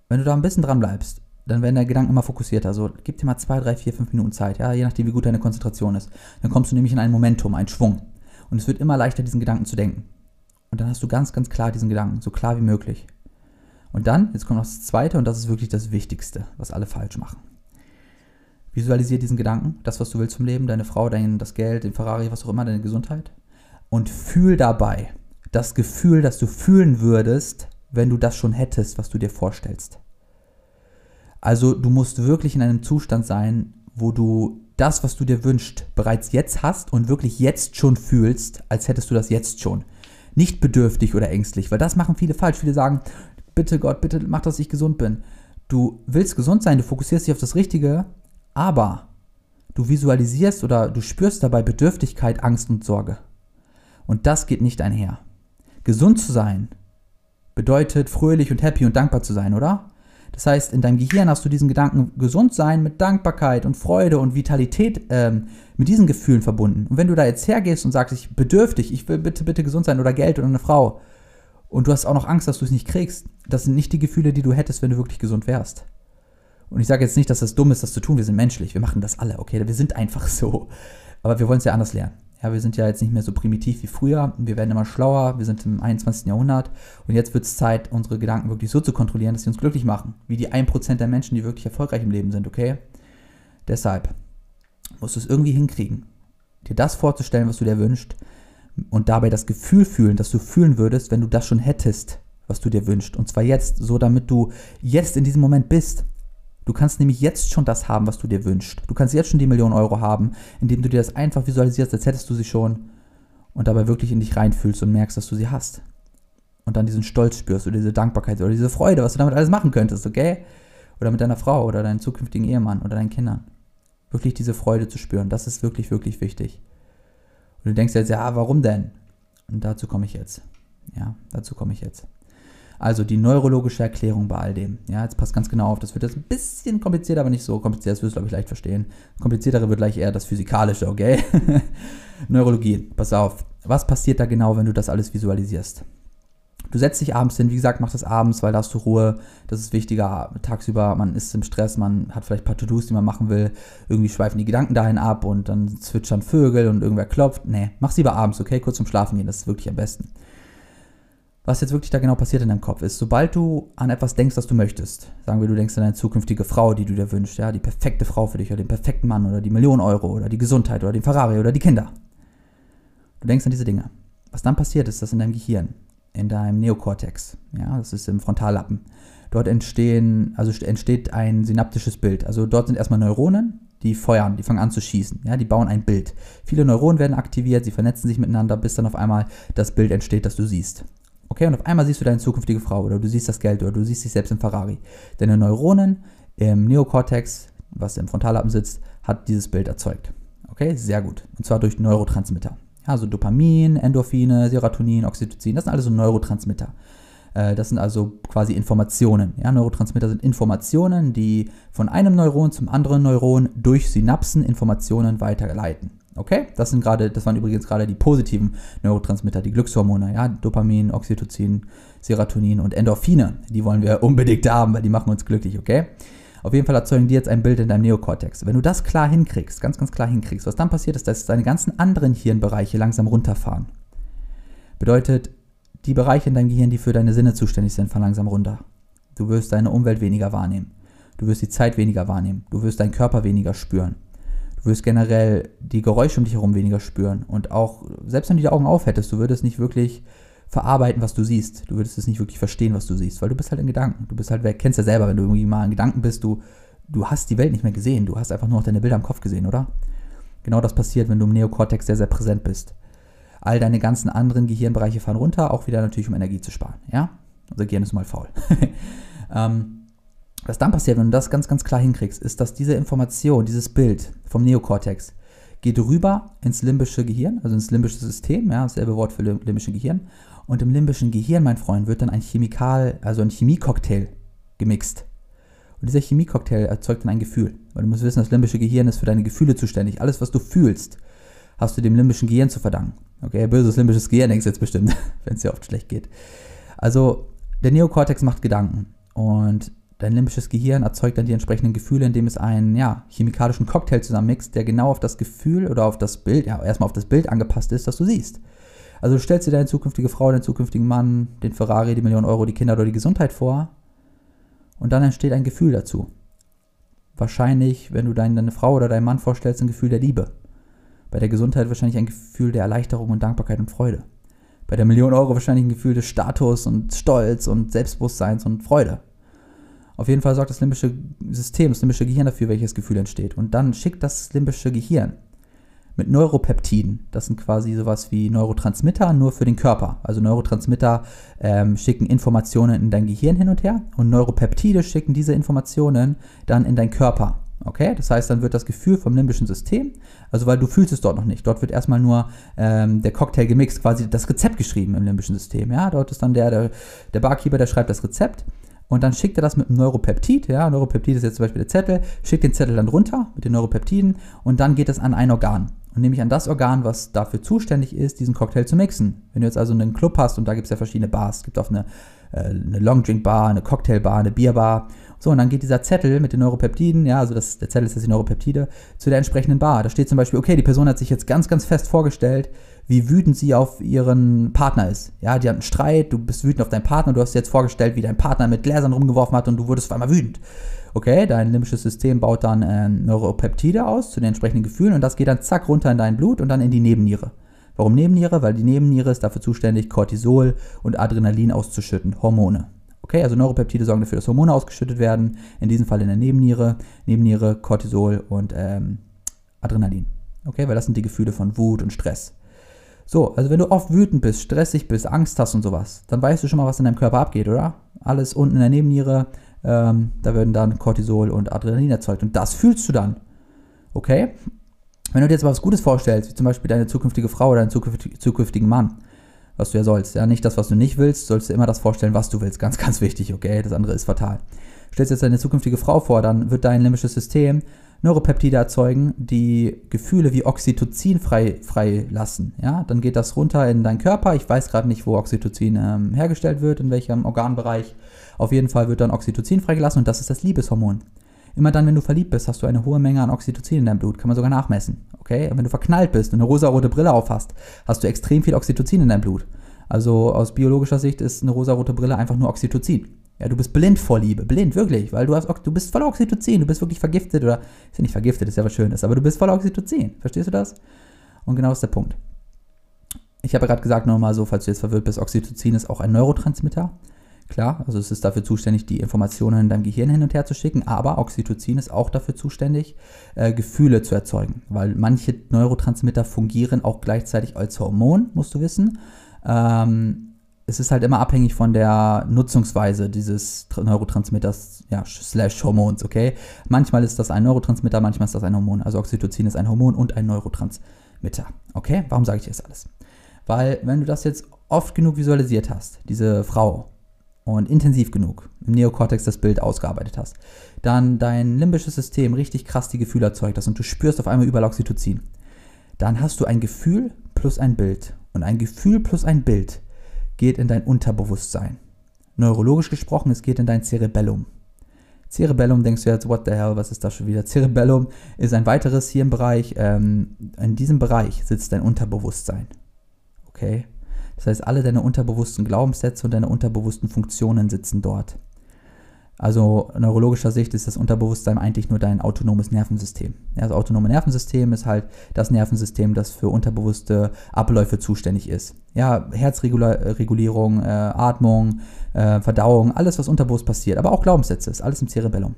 wenn du da ein bisschen dran bleibst, dann werden deine Gedanken immer fokussierter. Also gib dir mal zwei, drei, vier, fünf Minuten Zeit, ja, je nachdem, wie gut deine Konzentration ist. Dann kommst du nämlich in ein Momentum, einen Schwung. Und es wird immer leichter, diesen Gedanken zu denken. Und dann hast du ganz, ganz klar diesen Gedanken, so klar wie möglich. Und dann, jetzt kommt noch das Zweite und das ist wirklich das Wichtigste, was alle falsch machen. Visualisier diesen Gedanken, das, was du willst vom Leben, deine Frau, dein, das Geld, den Ferrari, was auch immer, deine Gesundheit. Und fühl dabei das Gefühl, das du fühlen würdest, wenn du das schon hättest, was du dir vorstellst. Also du musst wirklich in einem Zustand sein, wo du das, was du dir wünschst, bereits jetzt hast und wirklich jetzt schon fühlst, als hättest du das jetzt schon. Nicht bedürftig oder ängstlich, weil das machen viele falsch. Viele sagen, bitte Gott, bitte mach, dass ich gesund bin. Du willst gesund sein, du fokussierst dich auf das Richtige, aber du visualisierst oder du spürst dabei Bedürftigkeit, Angst und Sorge. Und das geht nicht einher. Gesund zu sein bedeutet fröhlich und happy und dankbar zu sein, oder? Das heißt, in deinem Gehirn hast du diesen Gedanken gesund sein mit Dankbarkeit und Freude und Vitalität ähm, mit diesen Gefühlen verbunden. Und wenn du da jetzt hergehst und sagst, ich bedürftig, ich will bitte, bitte gesund sein oder Geld oder eine Frau, und du hast auch noch Angst, dass du es nicht kriegst, das sind nicht die Gefühle, die du hättest, wenn du wirklich gesund wärst. Und ich sage jetzt nicht, dass das dumm ist, das zu tun. Wir sind menschlich. Wir machen das alle, okay? Wir sind einfach so. Aber wir wollen es ja anders lernen. Ja, wir sind ja jetzt nicht mehr so primitiv wie früher. Wir werden immer schlauer. Wir sind im 21. Jahrhundert. Und jetzt wird es Zeit, unsere Gedanken wirklich so zu kontrollieren, dass sie uns glücklich machen. Wie die 1% der Menschen, die wirklich erfolgreich im Leben sind, okay? Deshalb musst du es irgendwie hinkriegen, dir das vorzustellen, was du dir wünschst. Und dabei das Gefühl fühlen, dass du fühlen würdest, wenn du das schon hättest, was du dir wünschst. Und zwar jetzt, so damit du jetzt in diesem Moment bist. Du kannst nämlich jetzt schon das haben, was du dir wünschst. Du kannst jetzt schon die Million Euro haben, indem du dir das einfach visualisierst, als hättest du sie schon und dabei wirklich in dich reinfühlst und merkst, dass du sie hast. Und dann diesen Stolz spürst oder diese Dankbarkeit oder diese Freude, was du damit alles machen könntest, okay? Oder mit deiner Frau oder deinem zukünftigen Ehemann oder deinen Kindern. Wirklich diese Freude zu spüren, das ist wirklich, wirklich wichtig. Und du denkst jetzt, ja, warum denn? Und dazu komme ich jetzt. Ja, dazu komme ich jetzt. Also die neurologische Erklärung bei all dem. Ja, jetzt passt ganz genau auf. Das wird jetzt ein bisschen komplizierter, aber nicht so kompliziert. Das wirst du, glaube ich, leicht verstehen. Kompliziertere wird gleich eher das Physikalische, okay? Neurologie, pass auf. Was passiert da genau, wenn du das alles visualisierst? Du setzt dich abends hin, wie gesagt, mach das abends, weil da hast du Ruhe. Das ist wichtiger. Tagsüber, man ist im Stress, man hat vielleicht ein paar To-Dos, die man machen will. Irgendwie schweifen die Gedanken dahin ab und dann zwitschern Vögel und irgendwer klopft. Nee, mach's lieber abends, okay? Kurz zum Schlafen gehen, das ist wirklich am besten. Was jetzt wirklich da genau passiert in deinem Kopf ist, sobald du an etwas denkst, das du möchtest, sagen wir, du denkst an eine zukünftige Frau, die du dir wünschst, ja, die perfekte Frau für dich oder den perfekten Mann oder die Million Euro oder die Gesundheit oder den Ferrari oder die Kinder. Du denkst an diese Dinge. Was dann passiert ist, dass in deinem Gehirn in deinem Neokortex. Ja, das ist im Frontallappen. Dort entstehen, also entsteht ein synaptisches Bild. Also dort sind erstmal Neuronen, die feuern, die fangen an zu schießen. Ja, die bauen ein Bild. Viele Neuronen werden aktiviert, sie vernetzen sich miteinander, bis dann auf einmal das Bild entsteht, das du siehst. Okay, und auf einmal siehst du deine zukünftige Frau oder du siehst das Geld oder du siehst dich selbst im Ferrari. Deine Neuronen im Neokortex, was im Frontallappen sitzt, hat dieses Bild erzeugt. Okay, sehr gut. Und zwar durch Neurotransmitter. Also Dopamin, Endorphine, Serotonin, Oxytocin, das sind alles so Neurotransmitter. Äh, das sind also quasi Informationen. Ja, Neurotransmitter sind Informationen, die von einem Neuron zum anderen Neuron durch Synapsen Informationen weiterleiten. Okay? Das sind gerade, das waren übrigens gerade die positiven Neurotransmitter, die Glückshormone, ja, Dopamin, Oxytocin, Serotonin und Endorphine. Die wollen wir unbedingt haben, weil die machen uns glücklich, okay? Auf jeden Fall erzeugen die jetzt ein Bild in deinem Neokortex. Wenn du das klar hinkriegst, ganz, ganz klar hinkriegst, was dann passiert ist, dass deine ganzen anderen Hirnbereiche langsam runterfahren. Bedeutet, die Bereiche in deinem Gehirn, die für deine Sinne zuständig sind, fahren langsam runter. Du wirst deine Umwelt weniger wahrnehmen. Du wirst die Zeit weniger wahrnehmen. Du wirst deinen Körper weniger spüren. Du wirst generell die Geräusche um dich herum weniger spüren. Und auch, selbst wenn du die Augen aufhättest, du würdest nicht wirklich verarbeiten, was du siehst. Du würdest es nicht wirklich verstehen, was du siehst, weil du bist halt in Gedanken. Du bist halt, wer kennst ja selber, wenn du irgendwie mal in Gedanken bist, du, du hast die Welt nicht mehr gesehen. Du hast einfach nur noch deine Bilder im Kopf gesehen, oder? Genau das passiert, wenn du im Neokortex sehr, sehr präsent bist. All deine ganzen anderen Gehirnbereiche fahren runter, auch wieder natürlich, um Energie zu sparen. Ja? Unser Gehirn ist mal faul. ähm, was dann passiert, wenn du das ganz, ganz klar hinkriegst, ist, dass diese Information, dieses Bild vom Neokortex geht rüber ins limbische Gehirn, also ins limbische System, ja, dasselbe Wort für limbische Gehirn, und im limbischen Gehirn, mein Freund, wird dann ein Chemikal, also ein Chemiecocktail gemixt. Und dieser Chemiecocktail erzeugt dann ein Gefühl. Weil du musst wissen, das limbische Gehirn ist für deine Gefühle zuständig. Alles, was du fühlst, hast du dem limbischen Gehirn zu verdanken. Okay, böses limbisches Gehirn denkst du jetzt bestimmt, wenn es dir oft schlecht geht. Also, der Neokortex macht Gedanken. Und dein limbisches Gehirn erzeugt dann die entsprechenden Gefühle, indem es einen ja, chemikalischen Cocktail zusammenmixt, der genau auf das Gefühl oder auf das Bild, ja, erstmal auf das Bild angepasst ist, das du siehst. Also du stellst dir deine zukünftige Frau, deinen zukünftigen Mann, den Ferrari, die Million Euro, die Kinder oder die Gesundheit vor und dann entsteht ein Gefühl dazu. Wahrscheinlich, wenn du deine Frau oder deinen Mann vorstellst, ein Gefühl der Liebe. Bei der Gesundheit wahrscheinlich ein Gefühl der Erleichterung und Dankbarkeit und Freude. Bei der Million Euro wahrscheinlich ein Gefühl des Status und Stolz und Selbstbewusstseins und Freude. Auf jeden Fall sorgt das limbische System, das limbische Gehirn dafür, welches Gefühl entsteht. Und dann schickt das limbische Gehirn mit Neuropeptiden. Das sind quasi sowas wie Neurotransmitter, nur für den Körper. Also Neurotransmitter ähm, schicken Informationen in dein Gehirn hin und her und Neuropeptide schicken diese Informationen dann in deinen Körper. Okay, das heißt, dann wird das Gefühl vom limbischen System, also weil du fühlst es dort noch nicht. Dort wird erstmal nur ähm, der Cocktail gemixt, quasi das Rezept geschrieben im limbischen System. Ja, dort ist dann der, der, der Barkeeper, der schreibt das Rezept und dann schickt er das mit einem Neuropeptid, ja, Neuropeptid ist jetzt zum Beispiel der Zettel, schickt den Zettel dann runter mit den Neuropeptiden und dann geht es an ein Organ. Und nämlich an das Organ, was dafür zuständig ist, diesen Cocktail zu mixen. Wenn du jetzt also einen Club hast und da gibt es ja verschiedene Bars, es gibt auch eine, äh, eine Long Drink Bar, eine Cocktail Bar, eine Bierbar. So, und dann geht dieser Zettel mit den Neuropeptiden, ja, also das, der Zettel ist jetzt die Neuropeptide, zu der entsprechenden Bar. Da steht zum Beispiel, okay, die Person hat sich jetzt ganz, ganz fest vorgestellt, wie wütend sie auf ihren Partner ist. Ja, die hat einen Streit, du bist wütend auf deinen Partner, du hast dir jetzt vorgestellt, wie dein Partner mit Gläsern rumgeworfen hat und du wurdest auf einmal wütend. Okay, dein limbisches System baut dann äh, Neuropeptide aus zu den entsprechenden Gefühlen und das geht dann zack runter in dein Blut und dann in die Nebenniere. Warum Nebenniere? Weil die Nebenniere ist dafür zuständig, Cortisol und Adrenalin auszuschütten, Hormone. Okay, also Neuropeptide sorgen dafür, dass Hormone ausgeschüttet werden, in diesem Fall in der Nebenniere, Nebenniere, Cortisol und ähm, Adrenalin. Okay, weil das sind die Gefühle von Wut und Stress. So, also wenn du oft wütend bist, stressig bist, Angst hast und sowas, dann weißt du schon mal, was in deinem Körper abgeht, oder? Alles unten in der Nebenniere, ähm, da werden dann Cortisol und Adrenalin erzeugt und das fühlst du dann. Okay? Wenn du dir jetzt mal was Gutes vorstellst, wie zum Beispiel deine zukünftige Frau oder deinen zukünftigen Mann, was du ja sollst, ja, nicht das, was du nicht willst, sollst du immer das vorstellen, was du willst. Ganz, ganz wichtig, okay? Das andere ist fatal. Stellst jetzt deine zukünftige Frau vor, dann wird dein limbisches System Neuropeptide erzeugen, die Gefühle wie Oxytocin frei, freilassen. Ja, dann geht das runter in deinen Körper. Ich weiß gerade nicht, wo Oxytocin ähm, hergestellt wird, in welchem Organbereich. Auf jeden Fall wird dann Oxytocin freigelassen und das ist das Liebeshormon. Immer dann, wenn du verliebt bist, hast du eine hohe Menge an Oxytocin in deinem Blut. Kann man sogar nachmessen. Okay? Und wenn du verknallt bist und eine rosarote Brille aufhast, hast du extrem viel Oxytocin in deinem Blut. Also aus biologischer Sicht ist eine rosarote Brille einfach nur Oxytocin. Ja, du bist blind vor Liebe. Blind, wirklich. Weil du hast, du bist voller Oxytocin. Du bist wirklich vergiftet oder, ist ja nicht vergiftet, ist ja was Schönes, aber du bist voller Oxytocin. Verstehst du das? Und genau ist der Punkt. Ich habe ja gerade gesagt, nochmal so, falls du jetzt verwirrt bist, Oxytocin ist auch ein Neurotransmitter. Klar, also es ist dafür zuständig, die Informationen in deinem Gehirn hin und her zu schicken, aber Oxytocin ist auch dafür zuständig, äh, Gefühle zu erzeugen, weil manche Neurotransmitter fungieren auch gleichzeitig als Hormon, musst du wissen. Ähm, es ist halt immer abhängig von der Nutzungsweise dieses Neurotransmitters, ja, slash Hormons, okay? Manchmal ist das ein Neurotransmitter, manchmal ist das ein Hormon. Also Oxytocin ist ein Hormon und ein Neurotransmitter, okay? Warum sage ich das alles? Weil, wenn du das jetzt oft genug visualisiert hast, diese Frau, und intensiv genug im Neokortex das Bild ausgearbeitet hast, dann dein limbisches System richtig krass die Gefühle erzeugt hast und du spürst auf einmal überall Oxytocin, dann hast du ein Gefühl plus ein Bild. Und ein Gefühl plus ein Bild geht in dein Unterbewusstsein. Neurologisch gesprochen, es geht in dein Cerebellum. Cerebellum denkst du jetzt, what the hell, was ist das schon wieder? Cerebellum ist ein weiteres hier im Bereich. Ähm, in diesem Bereich sitzt dein Unterbewusstsein. Okay? Das heißt, alle deine unterbewussten Glaubenssätze und deine unterbewussten Funktionen sitzen dort. Also neurologischer Sicht ist das Unterbewusstsein eigentlich nur dein autonomes Nervensystem. Das autonome Nervensystem ist halt das Nervensystem, das für unterbewusste Abläufe zuständig ist. Ja, Herzregulierung, äh, Atmung, äh, Verdauung, alles, was unterbewusst passiert. Aber auch Glaubenssätze, ist alles im Cerebellum.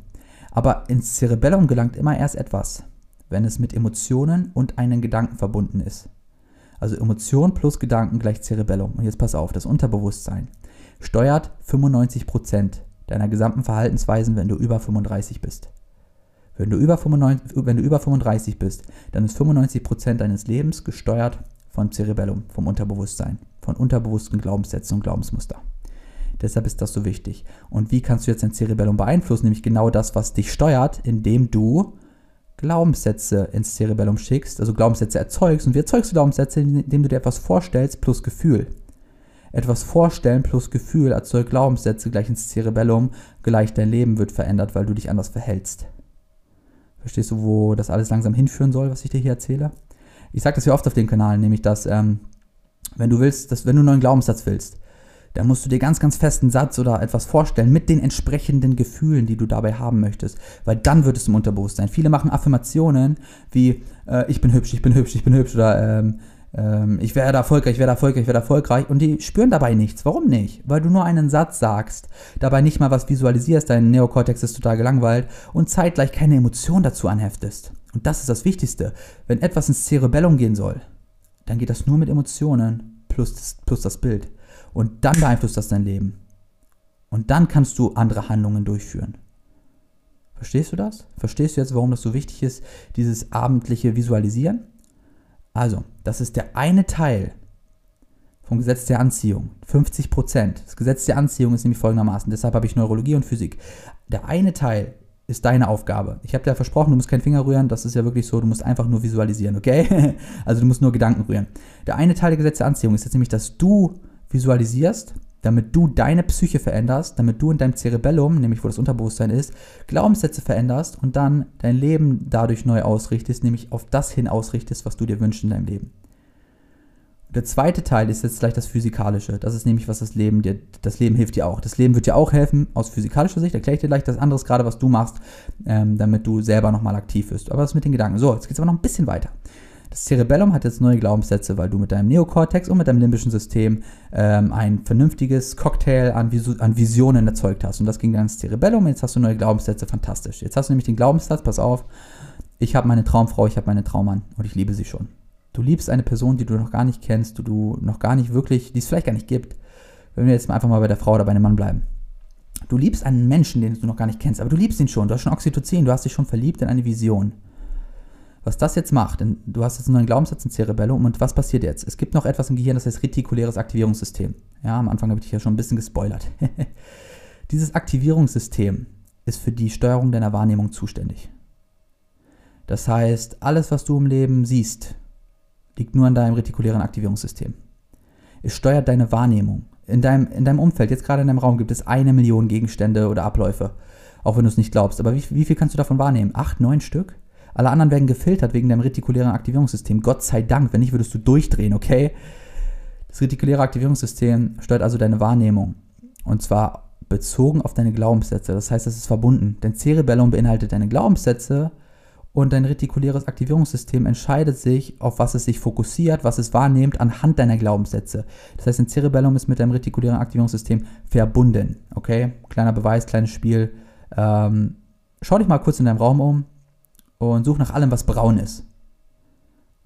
Aber ins Cerebellum gelangt immer erst etwas, wenn es mit Emotionen und einen Gedanken verbunden ist. Also Emotion plus Gedanken gleich Cerebellum. Und jetzt pass auf, das Unterbewusstsein steuert 95% deiner gesamten Verhaltensweisen, wenn du über 35 bist. Wenn du über, 95, wenn du über 35 bist, dann ist 95% deines Lebens gesteuert von Cerebellum, vom Unterbewusstsein, von unterbewussten Glaubenssätzen und Glaubensmuster. Deshalb ist das so wichtig. Und wie kannst du jetzt dein Cerebellum beeinflussen? Nämlich genau das, was dich steuert, indem du Glaubenssätze ins Cerebellum schickst, also Glaubenssätze erzeugst. Und wie erzeugst du Glaubenssätze? Indem du dir etwas vorstellst plus Gefühl etwas vorstellen plus Gefühl erzeugt Glaubenssätze gleich ins Cerebellum, gleich dein Leben wird verändert, weil du dich anders verhältst. Verstehst du, wo das alles langsam hinführen soll, was ich dir hier erzähle? Ich sage das ja oft auf dem Kanal, nämlich dass, ähm, wenn du willst, dass wenn du einen neuen Glaubenssatz willst, dann musst du dir ganz, ganz festen Satz oder etwas vorstellen mit den entsprechenden Gefühlen, die du dabei haben möchtest, weil dann wird es im Unterbewusstsein. Viele machen Affirmationen wie äh, ich bin hübsch, ich bin hübsch, ich bin hübsch oder ähm, ähm, ich werde erfolgreich, ich werde erfolgreich, ich werde erfolgreich und die spüren dabei nichts. Warum nicht? Weil du nur einen Satz sagst, dabei nicht mal was visualisierst, dein Neokortex ist total gelangweilt und zeitgleich keine Emotion dazu anheftest. Und das ist das Wichtigste. Wenn etwas ins Cerebellum gehen soll, dann geht das nur mit Emotionen plus, plus das Bild. Und dann beeinflusst das dein Leben. Und dann kannst du andere Handlungen durchführen. Verstehst du das? Verstehst du jetzt, warum das so wichtig ist, dieses abendliche Visualisieren? Also, das ist der eine Teil vom Gesetz der Anziehung. 50 Prozent. Das Gesetz der Anziehung ist nämlich folgendermaßen. Deshalb habe ich Neurologie und Physik. Der eine Teil ist deine Aufgabe. Ich habe dir versprochen, du musst keinen Finger rühren. Das ist ja wirklich so. Du musst einfach nur visualisieren, okay? also du musst nur Gedanken rühren. Der eine Teil der Gesetz der Anziehung ist jetzt nämlich, dass du visualisierst damit du deine Psyche veränderst, damit du in deinem Cerebellum, nämlich wo das Unterbewusstsein ist, Glaubenssätze veränderst und dann dein Leben dadurch neu ausrichtest, nämlich auf das hin ausrichtest, was du dir wünschst in deinem Leben. Der zweite Teil ist jetzt gleich das Physikalische. Das ist nämlich, was das Leben dir, das Leben hilft dir auch. Das Leben wird dir auch helfen, aus physikalischer Sicht, erkläre ich dir gleich das andere gerade, was du machst, ähm, damit du selber nochmal aktiv wirst. Aber das mit den Gedanken. So, jetzt geht es aber noch ein bisschen weiter. Das Cerebellum hat jetzt neue Glaubenssätze, weil du mit deinem Neokortex und mit deinem limbischen System ähm, ein vernünftiges Cocktail an, Visu an Visionen erzeugt hast. Und das ging dann ins Cerebellum. Jetzt hast du neue Glaubenssätze. Fantastisch. Jetzt hast du nämlich den Glaubenssatz, pass auf, ich habe meine Traumfrau, ich habe meine Traummann und ich liebe sie schon. Du liebst eine Person, die du noch gar nicht kennst, die du noch gar nicht wirklich, die es vielleicht gar nicht gibt. Wenn wir jetzt einfach mal bei der Frau oder bei dem Mann bleiben. Du liebst einen Menschen, den du noch gar nicht kennst, aber du liebst ihn schon. Du hast schon Oxytocin, du hast dich schon verliebt in eine Vision. Was das jetzt macht, denn du hast jetzt einen neuen Glaubenssatz im Cerebellum und was passiert jetzt? Es gibt noch etwas im Gehirn, das heißt retikuläres Aktivierungssystem. Ja, am Anfang habe ich dich ja schon ein bisschen gespoilert. Dieses Aktivierungssystem ist für die Steuerung deiner Wahrnehmung zuständig. Das heißt, alles, was du im Leben siehst, liegt nur an deinem retikulären Aktivierungssystem. Es steuert deine Wahrnehmung. In deinem, in deinem Umfeld, jetzt gerade in deinem Raum, gibt es eine Million Gegenstände oder Abläufe. Auch wenn du es nicht glaubst. Aber wie, wie viel kannst du davon wahrnehmen? Acht, neun Stück? Alle anderen werden gefiltert wegen deinem retikulären Aktivierungssystem. Gott sei Dank. Wenn nicht, würdest du durchdrehen, okay? Das retikuläre Aktivierungssystem steuert also deine Wahrnehmung. Und zwar bezogen auf deine Glaubenssätze. Das heißt, es ist verbunden. Dein Cerebellum beinhaltet deine Glaubenssätze und dein retikuläres Aktivierungssystem entscheidet sich, auf was es sich fokussiert, was es wahrnimmt, anhand deiner Glaubenssätze. Das heißt, dein Cerebellum ist mit deinem retikulären Aktivierungssystem verbunden. Okay? Kleiner Beweis, kleines Spiel. Ähm, schau dich mal kurz in deinem Raum um und such nach allem, was braun ist.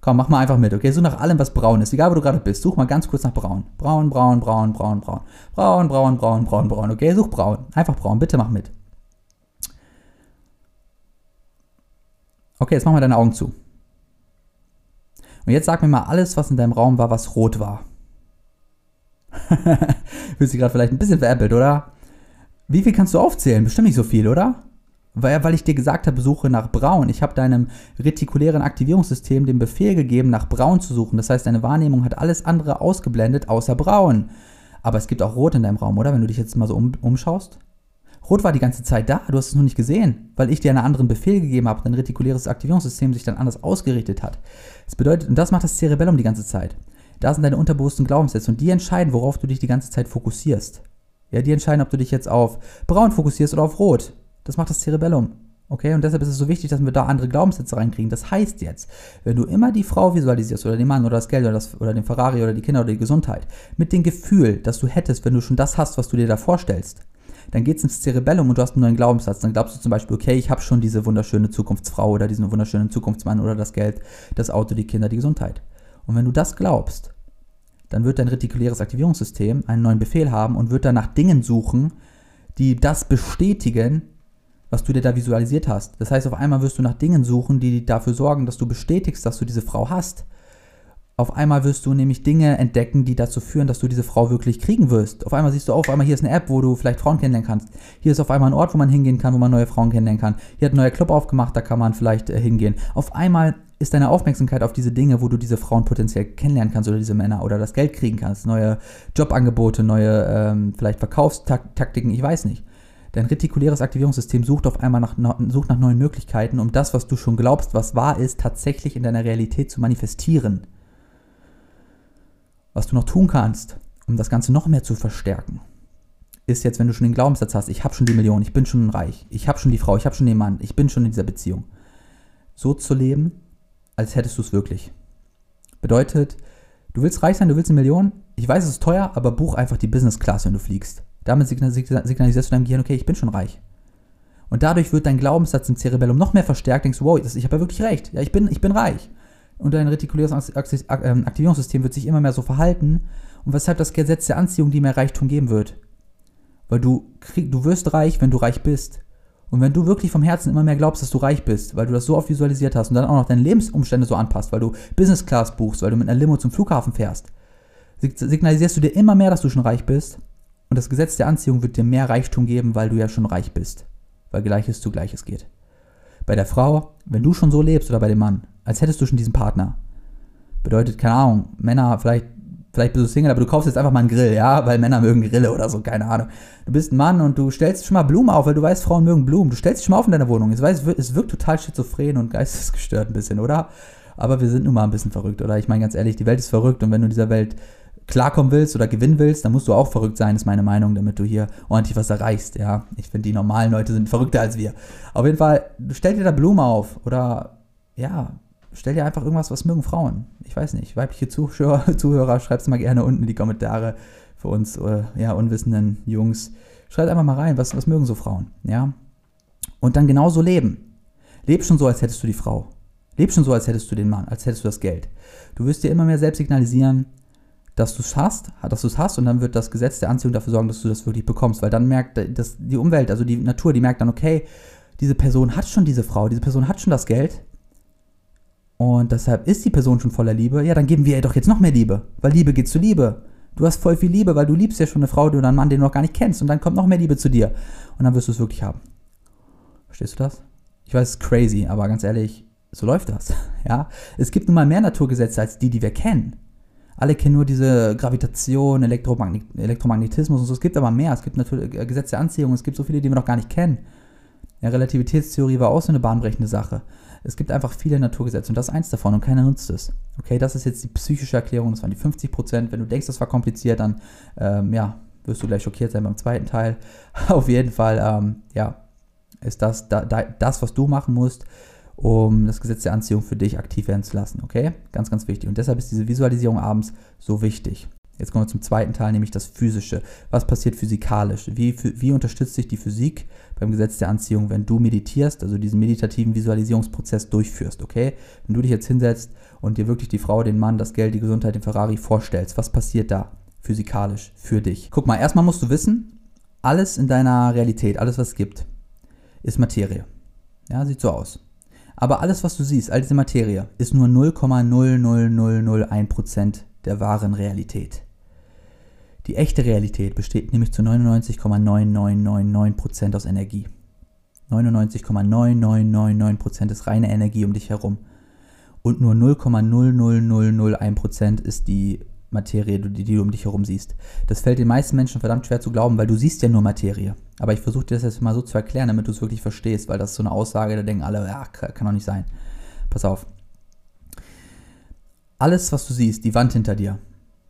Komm, mach mal einfach mit, okay? Such nach allem, was braun ist. Egal, wo du gerade bist. Such mal ganz kurz nach braun. Braun, braun, braun, braun, braun. Braun, braun, braun, braun, braun. Okay, such braun. Einfach braun. Bitte mach mit. Okay, jetzt mach mal deine Augen zu. Und jetzt sag mir mal alles, was in deinem Raum war, was rot war. Fühlst dich gerade vielleicht ein bisschen veräppelt, oder? Wie viel kannst du aufzählen? Bestimmt nicht so viel, oder? Weil, weil ich dir gesagt habe, suche nach Braun. Ich habe deinem retikulären Aktivierungssystem den Befehl gegeben, nach Braun zu suchen. Das heißt, deine Wahrnehmung hat alles andere ausgeblendet, außer Braun. Aber es gibt auch Rot in deinem Raum, oder? Wenn du dich jetzt mal so um, umschaust. Rot war die ganze Zeit da, du hast es nur nicht gesehen, weil ich dir einen anderen Befehl gegeben habe dein retikuläres Aktivierungssystem sich dann anders ausgerichtet hat. Das bedeutet, und das macht das Cerebellum die ganze Zeit. Da sind deine unterbewussten Glaubenssätze und die entscheiden, worauf du dich die ganze Zeit fokussierst. Ja, die entscheiden, ob du dich jetzt auf braun fokussierst oder auf rot. Das macht das Cerebellum. Okay, und deshalb ist es so wichtig, dass wir da andere Glaubenssätze reinkriegen. Das heißt jetzt, wenn du immer die Frau visualisierst oder den Mann oder das Geld oder, das, oder den Ferrari oder die Kinder oder die Gesundheit mit dem Gefühl, dass du hättest, wenn du schon das hast, was du dir da vorstellst, dann geht es ins Cerebellum und du hast einen neuen Glaubenssatz. Dann glaubst du zum Beispiel, okay, ich habe schon diese wunderschöne Zukunftsfrau oder diesen wunderschönen Zukunftsmann oder das Geld, das Auto, die Kinder, die Gesundheit. Und wenn du das glaubst, dann wird dein retikuläres Aktivierungssystem einen neuen Befehl haben und wird dann nach Dingen suchen, die das bestätigen, was du dir da visualisiert hast. Das heißt, auf einmal wirst du nach Dingen suchen, die dafür sorgen, dass du bestätigst, dass du diese Frau hast. Auf einmal wirst du nämlich Dinge entdecken, die dazu führen, dass du diese Frau wirklich kriegen wirst. Auf einmal siehst du auf einmal hier ist eine App, wo du vielleicht Frauen kennenlernen kannst. Hier ist auf einmal ein Ort, wo man hingehen kann, wo man neue Frauen kennenlernen kann. Hier hat ein neuer Club aufgemacht, da kann man vielleicht äh, hingehen. Auf einmal ist deine Aufmerksamkeit auf diese Dinge, wo du diese Frauen potenziell kennenlernen kannst oder diese Männer oder das Geld kriegen kannst. Neue Jobangebote, neue ähm, vielleicht Verkaufstaktiken, ich weiß nicht. Dein retikuläres Aktivierungssystem sucht auf einmal nach, sucht nach neuen Möglichkeiten, um das, was du schon glaubst, was wahr ist, tatsächlich in deiner Realität zu manifestieren. Was du noch tun kannst, um das Ganze noch mehr zu verstärken, ist jetzt, wenn du schon den Glaubenssatz hast, ich habe schon die Million, ich bin schon reich, ich habe schon die Frau, ich habe schon den Mann, ich bin schon in dieser Beziehung. So zu leben, als hättest du es wirklich. Bedeutet, du willst reich sein, du willst eine Million, ich weiß, es ist teuer, aber buch einfach die Business Class, wenn du fliegst. Damit signalisierst du deinem Gehirn, okay, ich bin schon reich. Und dadurch wird dein Glaubenssatz im Cerebellum noch mehr verstärkt, denkst du, wow, ich habe ja wirklich recht, ja, ich bin, ich bin reich und dein retikuläres ähm, Aktivierungssystem wird sich immer mehr so verhalten und weshalb das Gesetz der Anziehung dir mehr Reichtum geben wird. Weil du, krieg, du wirst reich, wenn du reich bist. Und wenn du wirklich vom Herzen immer mehr glaubst, dass du reich bist, weil du das so oft visualisiert hast und dann auch noch deine Lebensumstände so anpasst, weil du Business Class buchst, weil du mit einer Limo zum Flughafen fährst, signalisierst du dir immer mehr, dass du schon reich bist. Und das Gesetz der Anziehung wird dir mehr Reichtum geben, weil du ja schon reich bist. Weil Gleiches zu Gleiches geht. Bei der Frau, wenn du schon so lebst oder bei dem Mann, als hättest du schon diesen Partner. Bedeutet, keine Ahnung, Männer, vielleicht, vielleicht bist du Single, aber du kaufst jetzt einfach mal einen Grill, ja, weil Männer mögen Grille oder so, keine Ahnung. Du bist ein Mann und du stellst schon mal Blumen auf, weil du weißt, Frauen mögen Blumen. Du stellst dich schon mal auf in deiner Wohnung. Ich weiß, es wirkt total schizophren und geistesgestört ein bisschen, oder? Aber wir sind nun mal ein bisschen verrückt, oder? Ich meine ganz ehrlich, die Welt ist verrückt und wenn du in dieser Welt klarkommen willst oder gewinnen willst, dann musst du auch verrückt sein, ist meine Meinung, damit du hier ordentlich was erreichst. Ja, ich finde, die normalen Leute sind verrückter als wir. Auf jeden Fall, stell dir da Blumen auf oder ja, stell dir einfach irgendwas, was mögen Frauen. Ich weiß nicht, weibliche Zuschauer, Zuhörer, schreibt es mal gerne unten in die Kommentare für uns, äh, ja, unwissenden Jungs. Schreibt einfach mal rein, was, was mögen so Frauen, ja. Und dann genauso leben. Leb schon so, als hättest du die Frau. Leb schon so, als hättest du den Mann, als hättest du das Geld. Du wirst dir immer mehr selbst signalisieren, dass du es hast, dass du es hast und dann wird das Gesetz der Anziehung dafür sorgen, dass du das wirklich bekommst, weil dann merkt das, die Umwelt, also die Natur, die merkt dann, okay, diese Person hat schon diese Frau, diese Person hat schon das Geld und deshalb ist die Person schon voller Liebe, ja, dann geben wir ihr doch jetzt noch mehr Liebe, weil Liebe geht zu Liebe. Du hast voll viel Liebe, weil du liebst ja schon eine Frau oder einen Mann, den du noch gar nicht kennst und dann kommt noch mehr Liebe zu dir und dann wirst du es wirklich haben. Verstehst du das? Ich weiß, es ist crazy, aber ganz ehrlich, so läuft das. Ja? Es gibt nun mal mehr Naturgesetze als die, die wir kennen. Alle kennen nur diese Gravitation, Elektromagnet Elektromagnetismus und so. Es gibt aber mehr. Es gibt natürlich äh, Gesetze der Anziehung. Es gibt so viele, die wir noch gar nicht kennen. Ja, Relativitätstheorie war auch so eine bahnbrechende Sache. Es gibt einfach viele Naturgesetze und das ist eins davon und keiner nutzt es. Okay, das ist jetzt die psychische Erklärung, das waren die 50 Prozent. Wenn du denkst, das war kompliziert, dann ähm, ja, wirst du gleich schockiert sein beim zweiten Teil. Auf jeden Fall, ähm, ja, ist das da, da, das, was du machen musst, um das Gesetz der Anziehung für dich aktiv werden zu lassen. Okay? Ganz, ganz wichtig. Und deshalb ist diese Visualisierung abends so wichtig. Jetzt kommen wir zum zweiten Teil, nämlich das Physische. Was passiert physikalisch? Wie, wie unterstützt sich die Physik beim Gesetz der Anziehung, wenn du meditierst, also diesen meditativen Visualisierungsprozess durchführst, okay? Wenn du dich jetzt hinsetzt und dir wirklich die Frau, den Mann, das Geld, die Gesundheit, den Ferrari vorstellst, was passiert da physikalisch für dich? Guck mal, erstmal musst du wissen, alles in deiner Realität, alles was es gibt, ist Materie. Ja, sieht so aus. Aber alles, was du siehst, all diese Materie, ist nur 0,00001% der wahren Realität. Die echte Realität besteht nämlich zu 99,9999% aus Energie. 99,9999% ist reine Energie um dich herum. Und nur 0,00001% ist die Materie, die, die du um dich herum siehst. Das fällt den meisten Menschen verdammt schwer zu glauben, weil du siehst ja nur Materie. Aber ich versuche dir das jetzt mal so zu erklären, damit du es wirklich verstehst, weil das ist so eine Aussage, da denken alle, ja, kann doch nicht sein. Pass auf. Alles, was du siehst, die Wand hinter dir,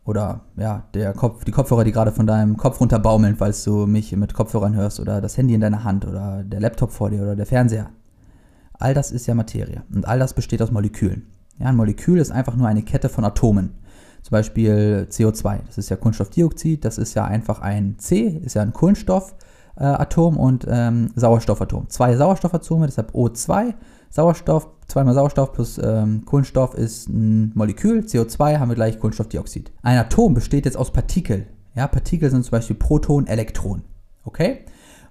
oder ja, der Kopf, die Kopfhörer, die gerade von deinem Kopf runterbaumeln, weil du mich mit Kopfhörern hörst, oder das Handy in deiner Hand, oder der Laptop vor dir, oder der Fernseher. All das ist ja Materie. Und all das besteht aus Molekülen. Ja, ein Molekül ist einfach nur eine Kette von Atomen. Zum Beispiel CO2, das ist ja Kohlenstoffdioxid, das ist ja einfach ein C, ist ja ein Kohlenstoffatom und ähm, Sauerstoffatom. Zwei Sauerstoffatome, deshalb O2, Sauerstoff, zweimal Sauerstoff plus ähm, Kohlenstoff ist ein Molekül, CO2 haben wir gleich Kohlenstoffdioxid. Ein Atom besteht jetzt aus Partikel. Ja, Partikel sind zum Beispiel Proton, Elektron. Okay?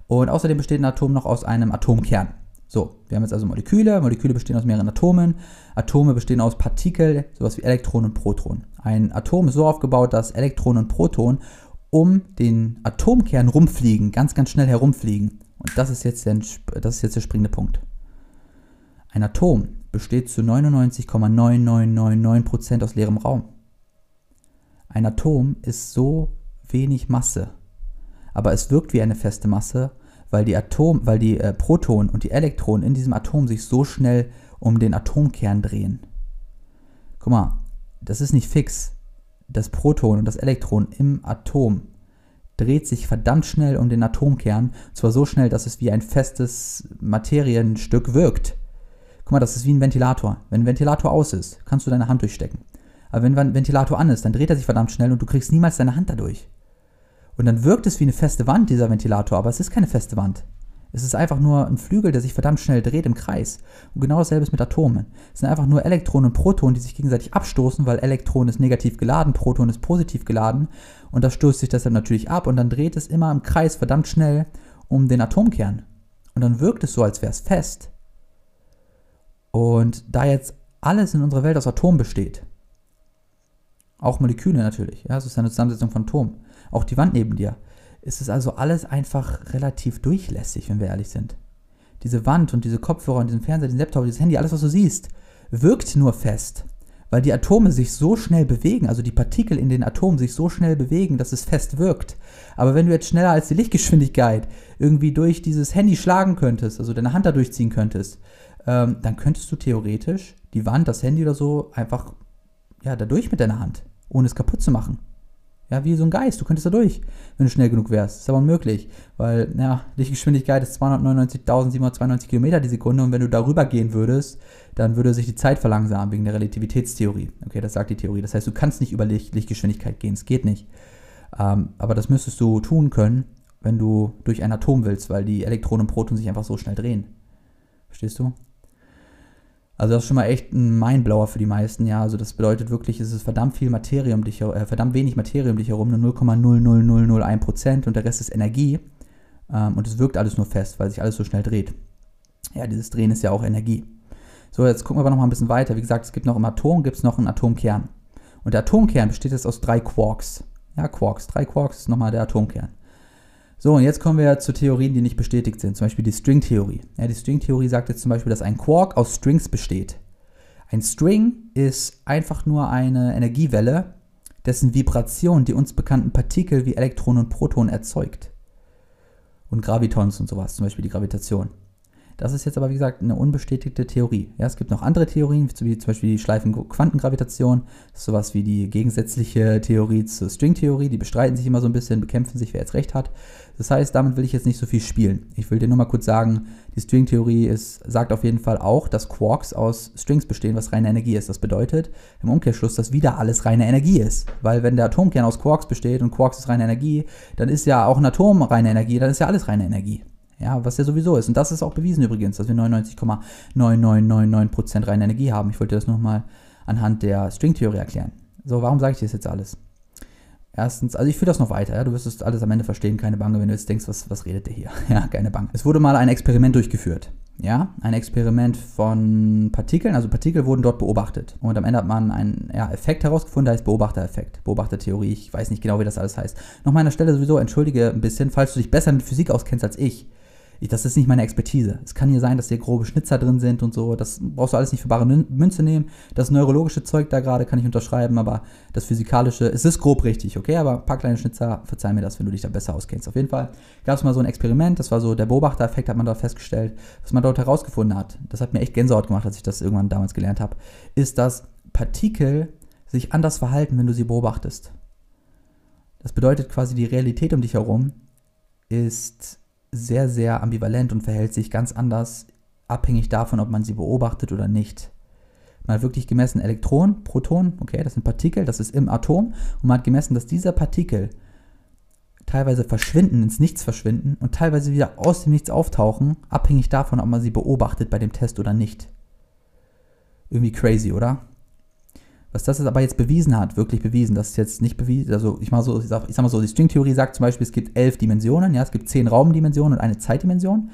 Und außerdem besteht ein Atom noch aus einem Atomkern. So, wir haben jetzt also Moleküle. Moleküle bestehen aus mehreren Atomen. Atome bestehen aus Partikel, sowas wie Elektronen und Protonen. Ein Atom ist so aufgebaut, dass Elektronen und Protonen um den Atomkern rumfliegen, ganz, ganz schnell herumfliegen. Und das ist jetzt der, das ist jetzt der springende Punkt. Ein Atom besteht zu 99,9999% aus leerem Raum. Ein Atom ist so wenig Masse, aber es wirkt wie eine feste Masse weil die, Atom, weil die äh, Protonen und die Elektronen in diesem Atom sich so schnell um den Atomkern drehen. Guck mal, das ist nicht fix. Das Proton und das Elektron im Atom dreht sich verdammt schnell um den Atomkern, zwar so schnell, dass es wie ein festes Materienstück wirkt. Guck mal, das ist wie ein Ventilator. Wenn ein Ventilator aus ist, kannst du deine Hand durchstecken. Aber wenn ein Ventilator an ist, dann dreht er sich verdammt schnell und du kriegst niemals deine Hand dadurch. Und dann wirkt es wie eine feste Wand, dieser Ventilator, aber es ist keine feste Wand. Es ist einfach nur ein Flügel, der sich verdammt schnell dreht im Kreis. Und genau dasselbe ist mit Atomen. Es sind einfach nur Elektronen und Protonen, die sich gegenseitig abstoßen, weil Elektron ist negativ geladen, Proton ist positiv geladen. Und das stößt sich deshalb natürlich ab und dann dreht es immer im Kreis verdammt schnell um den Atomkern. Und dann wirkt es so, als wäre es fest. Und da jetzt alles in unserer Welt aus Atomen besteht, auch Moleküle natürlich, ja, es ist eine Zusammensetzung von Atomen, auch die Wand neben dir. Ist Es also alles einfach relativ durchlässig, wenn wir ehrlich sind. Diese Wand und diese Kopfhörer und diesen Fernseher, diesen Laptop, dieses Handy, alles, was du siehst, wirkt nur fest, weil die Atome sich so schnell bewegen, also die Partikel in den Atomen sich so schnell bewegen, dass es fest wirkt. Aber wenn du jetzt schneller als die Lichtgeschwindigkeit irgendwie durch dieses Handy schlagen könntest, also deine Hand da durchziehen könntest, ähm, dann könntest du theoretisch die Wand, das Handy oder so einfach ja, da durch mit deiner Hand, ohne es kaputt zu machen. Ja, wie so ein Geist. Du könntest da durch, wenn du schnell genug wärst. Ist aber unmöglich, weil, ja, Lichtgeschwindigkeit ist 299.792 Kilometer die Sekunde und wenn du darüber gehen würdest, dann würde sich die Zeit verlangsamen wegen der Relativitätstheorie. Okay, das sagt die Theorie. Das heißt, du kannst nicht über Licht, Lichtgeschwindigkeit gehen. Es geht nicht. Ähm, aber das müsstest du tun können, wenn du durch ein Atom willst, weil die Elektronen und Protonen sich einfach so schnell drehen. Verstehst du? Also das ist schon mal echt ein Mindblower für die meisten, ja. Also das bedeutet wirklich, es ist verdammt viel Materie um dich äh, verdammt wenig Materie um dich herum, nur 0,00001% und der Rest ist Energie. Ähm, und es wirkt alles nur fest, weil sich alles so schnell dreht. Ja, dieses Drehen ist ja auch Energie. So, jetzt gucken wir aber noch mal ein bisschen weiter. Wie gesagt, es gibt noch im Atom, gibt es noch einen Atomkern. Und der Atomkern besteht jetzt aus drei Quarks. Ja, Quarks. Drei Quarks ist nochmal der Atomkern. So, und jetzt kommen wir zu Theorien, die nicht bestätigt sind. Zum Beispiel die String-Theorie. Ja, die String-Theorie sagt jetzt zum Beispiel, dass ein Quark aus Strings besteht. Ein String ist einfach nur eine Energiewelle, dessen Vibration die uns bekannten Partikel wie Elektronen und Protonen erzeugt. Und Gravitons und sowas, zum Beispiel die Gravitation. Das ist jetzt aber, wie gesagt, eine unbestätigte Theorie. Ja, es gibt noch andere Theorien, wie zum Beispiel die Schleifen-Quantengravitation, sowas wie die gegensätzliche Theorie zur Stringtheorie. Die bestreiten sich immer so ein bisschen, bekämpfen sich, wer jetzt recht hat. Das heißt, damit will ich jetzt nicht so viel spielen. Ich will dir nur mal kurz sagen, die Stringtheorie sagt auf jeden Fall auch, dass Quarks aus Strings bestehen, was reine Energie ist. Das bedeutet im Umkehrschluss, dass wieder alles reine Energie ist. Weil wenn der Atomkern aus Quarks besteht und Quarks ist reine Energie, dann ist ja auch ein Atom reine Energie, dann ist ja alles reine Energie. Ja, was ja sowieso ist. Und das ist auch bewiesen übrigens, dass wir 99,9999% reine Energie haben. Ich wollte das nochmal anhand der Stringtheorie erklären. So, warum sage ich das jetzt alles? Erstens, also ich führe das noch weiter, ja? du wirst es alles am Ende verstehen, keine Bange, wenn du jetzt denkst, was, was redet der hier? Ja, keine Bange. Es wurde mal ein Experiment durchgeführt. Ja, ein Experiment von Partikeln, also Partikel wurden dort beobachtet. Und am Ende hat man einen ja, Effekt herausgefunden, der heißt Beobachtereffekt, Beobachtertheorie, ich weiß nicht genau, wie das alles heißt. An der Stelle sowieso, entschuldige ein bisschen, falls du dich besser mit Physik auskennst als ich ich, das ist nicht meine Expertise. Es kann hier sein, dass hier grobe Schnitzer drin sind und so. Das brauchst du alles nicht für bare Münze nehmen. Das neurologische Zeug da gerade kann ich unterschreiben, aber das physikalische, es ist grob richtig, okay? Aber ein paar kleine Schnitzer, verzeih mir das, wenn du dich da besser auskennst. Auf jeden Fall gab es mal so ein Experiment, das war so der Beobachtereffekt, hat man da festgestellt. Was man dort herausgefunden hat, das hat mir echt Gänsehaut gemacht, als ich das irgendwann damals gelernt habe, ist, dass Partikel sich anders verhalten, wenn du sie beobachtest. Das bedeutet quasi, die Realität um dich herum ist sehr, sehr ambivalent und verhält sich ganz anders, abhängig davon, ob man sie beobachtet oder nicht. Man hat wirklich gemessen Elektronen, Protonen, okay, das sind Partikel, das ist im Atom, und man hat gemessen, dass diese Partikel teilweise verschwinden, ins Nichts verschwinden und teilweise wieder aus dem Nichts auftauchen, abhängig davon, ob man sie beobachtet bei dem Test oder nicht. Irgendwie crazy, oder? Was das aber jetzt bewiesen hat, wirklich bewiesen, das ist jetzt nicht bewiesen, also ich mal so, ich sag, ich sag mal so, die Stringtheorie sagt zum Beispiel, es gibt elf Dimensionen, ja, es gibt zehn Raumdimensionen und eine Zeitdimension.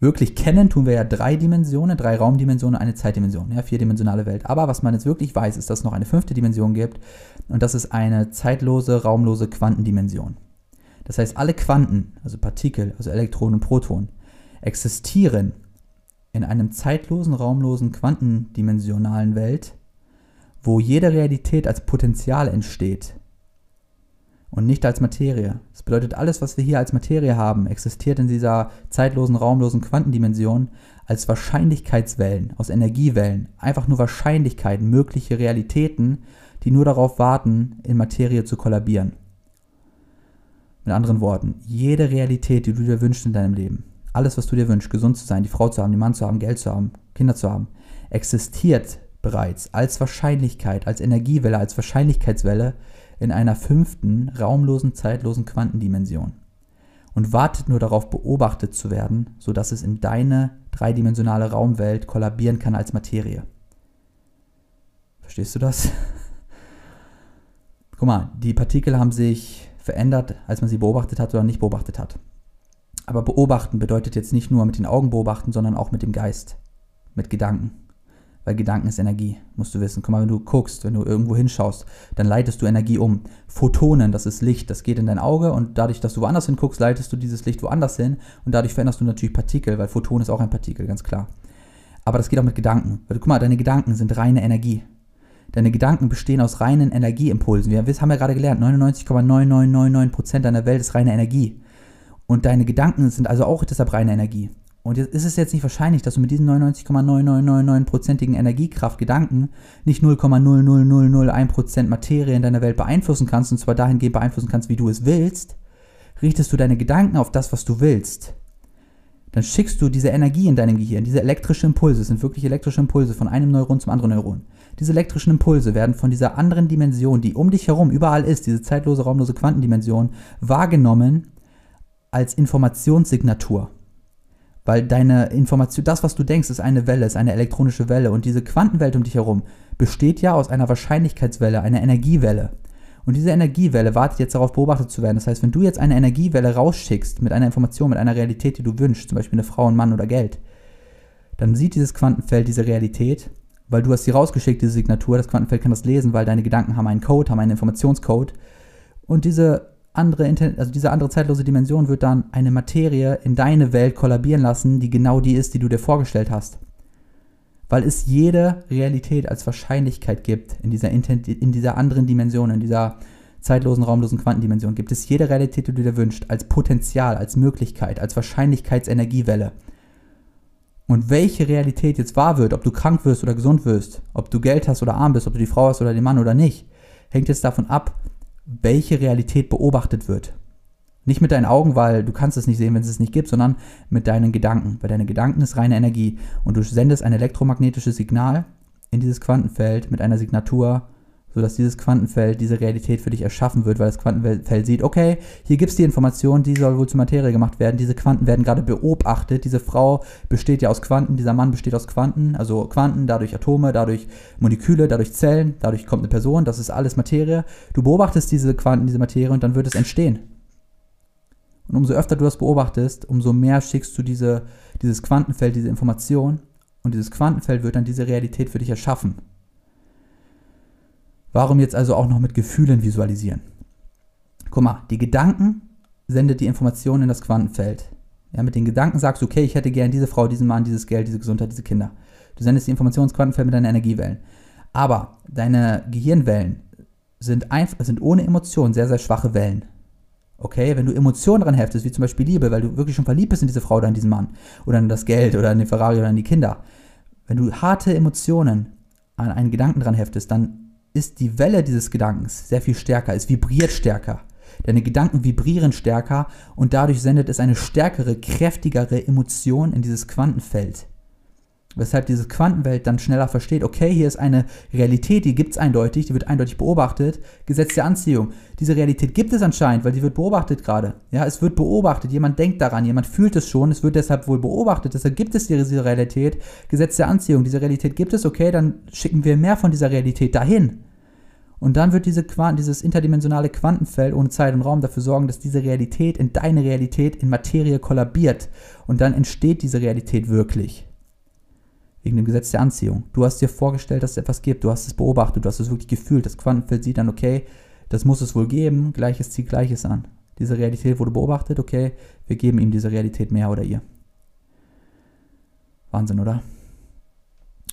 Wirklich kennen tun wir ja drei Dimensionen, drei Raumdimensionen, eine Zeitdimension, ja, vierdimensionale Welt. Aber was man jetzt wirklich weiß, ist, dass es noch eine fünfte Dimension gibt und das ist eine zeitlose, raumlose Quantendimension. Das heißt, alle Quanten, also Partikel, also Elektronen und Protonen, existieren in einem zeitlosen, raumlosen, quantendimensionalen Welt wo jede Realität als Potenzial entsteht und nicht als Materie. Das bedeutet, alles, was wir hier als Materie haben, existiert in dieser zeitlosen, raumlosen Quantendimension als Wahrscheinlichkeitswellen aus Energiewellen. Einfach nur Wahrscheinlichkeiten, mögliche Realitäten, die nur darauf warten, in Materie zu kollabieren. Mit anderen Worten, jede Realität, die du dir wünschst in deinem Leben, alles, was du dir wünschst, gesund zu sein, die Frau zu haben, den Mann zu haben, Geld zu haben, Kinder zu haben, existiert bereits als Wahrscheinlichkeit, als Energiewelle, als Wahrscheinlichkeitswelle in einer fünften, raumlosen, zeitlosen Quantendimension und wartet nur darauf, beobachtet zu werden, sodass es in deine dreidimensionale Raumwelt kollabieren kann als Materie. Verstehst du das? Guck mal, die Partikel haben sich verändert, als man sie beobachtet hat oder nicht beobachtet hat. Aber beobachten bedeutet jetzt nicht nur mit den Augen beobachten, sondern auch mit dem Geist, mit Gedanken. Weil Gedanken ist Energie, musst du wissen. Guck mal, wenn du guckst, wenn du irgendwo hinschaust, dann leitest du Energie um. Photonen, das ist Licht, das geht in dein Auge und dadurch, dass du woanders hinguckst, leitest du dieses Licht woanders hin und dadurch veränderst du natürlich Partikel, weil Photon ist auch ein Partikel, ganz klar. Aber das geht auch mit Gedanken. Weil, guck mal, deine Gedanken sind reine Energie. Deine Gedanken bestehen aus reinen Energieimpulsen. Wir haben ja gerade gelernt, 99,9999% deiner Welt ist reine Energie. Und deine Gedanken sind also auch deshalb reine Energie. Und jetzt ist es jetzt nicht wahrscheinlich, dass du mit diesen 99,9999%igen Energiekraft Gedanken nicht 0,00001% Materie in deiner Welt beeinflussen kannst, und zwar dahingehend beeinflussen kannst, wie du es willst, richtest du deine Gedanken auf das, was du willst. Dann schickst du diese Energie in deinem Gehirn, diese elektrischen Impulse, sind wirklich elektrische Impulse von einem Neuron zum anderen Neuron. Diese elektrischen Impulse werden von dieser anderen Dimension, die um dich herum überall ist, diese zeitlose, raumlose Quantendimension, wahrgenommen als Informationssignatur. Weil deine Information, das, was du denkst, ist eine Welle, ist eine elektronische Welle. Und diese Quantenwelt um dich herum besteht ja aus einer Wahrscheinlichkeitswelle, einer Energiewelle. Und diese Energiewelle wartet jetzt darauf, beobachtet zu werden. Das heißt, wenn du jetzt eine Energiewelle rausschickst mit einer Information, mit einer Realität, die du wünschst, zum Beispiel eine Frau, ein Mann oder Geld, dann sieht dieses Quantenfeld diese Realität, weil du hast sie rausgeschickt, diese Signatur. Das Quantenfeld kann das lesen, weil deine Gedanken haben einen Code, haben einen Informationscode. Und diese andere, also diese andere zeitlose Dimension wird dann eine Materie in deine Welt kollabieren lassen, die genau die ist, die du dir vorgestellt hast. weil es jede Realität als Wahrscheinlichkeit gibt in dieser, in dieser anderen Dimension, in dieser zeitlosen, raumlosen Quantendimension, gibt es jede Realität, die du dir wünschst, als Potenzial, als Möglichkeit, als Wahrscheinlichkeitsenergiewelle. Und welche Realität jetzt wahr wird, ob du krank wirst oder gesund wirst, ob du Geld hast oder arm bist, ob du die Frau hast oder den Mann oder nicht, hängt jetzt davon ab, welche Realität beobachtet wird. Nicht mit deinen Augen, weil du kannst es nicht sehen, wenn es es nicht gibt, sondern mit deinen Gedanken. Weil deine Gedanken ist reine Energie und du sendest ein elektromagnetisches Signal in dieses Quantenfeld mit einer Signatur sodass dieses Quantenfeld diese Realität für dich erschaffen wird, weil das Quantenfeld sieht, okay, hier gibt es die Information, die soll wohl zur Materie gemacht werden, diese Quanten werden gerade beobachtet, diese Frau besteht ja aus Quanten, dieser Mann besteht aus Quanten, also Quanten, dadurch Atome, dadurch Moleküle, dadurch Zellen, dadurch kommt eine Person, das ist alles Materie. Du beobachtest diese Quanten, diese Materie und dann wird es entstehen. Und umso öfter du das beobachtest, umso mehr schickst du diese, dieses Quantenfeld, diese Information und dieses Quantenfeld wird dann diese Realität für dich erschaffen. Warum jetzt also auch noch mit Gefühlen visualisieren? Guck mal, die Gedanken sendet die Informationen in das Quantenfeld. Ja, mit den Gedanken sagst du, okay, ich hätte gern diese Frau, diesen Mann, dieses Geld, diese Gesundheit, diese Kinder. Du sendest die Informationen ins Quantenfeld mit deinen Energiewellen. Aber deine Gehirnwellen sind, sind ohne Emotionen sehr, sehr schwache Wellen. Okay, wenn du Emotionen dran heftest, wie zum Beispiel Liebe, weil du wirklich schon verliebt bist in diese Frau oder in diesen Mann oder in das Geld oder in den Ferrari oder in die Kinder. Wenn du harte Emotionen an einen Gedanken dran heftest, dann ist die Welle dieses Gedankens sehr viel stärker, es vibriert stärker. Deine Gedanken vibrieren stärker und dadurch sendet es eine stärkere, kräftigere Emotion in dieses Quantenfeld weshalb diese Quantenwelt dann schneller versteht, okay, hier ist eine Realität, die gibt es eindeutig, die wird eindeutig beobachtet, Gesetz der Anziehung. Diese Realität gibt es anscheinend, weil die wird beobachtet gerade. Ja, es wird beobachtet, jemand denkt daran, jemand fühlt es schon, es wird deshalb wohl beobachtet, deshalb gibt es diese Realität, Gesetz der Anziehung, diese Realität gibt es, okay, dann schicken wir mehr von dieser Realität dahin. Und dann wird diese Quant dieses interdimensionale Quantenfeld ohne Zeit und Raum dafür sorgen, dass diese Realität in deine Realität, in Materie kollabiert. Und dann entsteht diese Realität wirklich wegen dem Gesetz der Anziehung. Du hast dir vorgestellt, dass es etwas gibt, du hast es beobachtet, du hast es wirklich gefühlt. Das Quantenfeld sieht dann, okay, das muss es wohl geben, Gleiches zieht Gleiches an. Diese Realität wurde beobachtet, okay, wir geben ihm diese Realität mehr oder ihr. Wahnsinn, oder?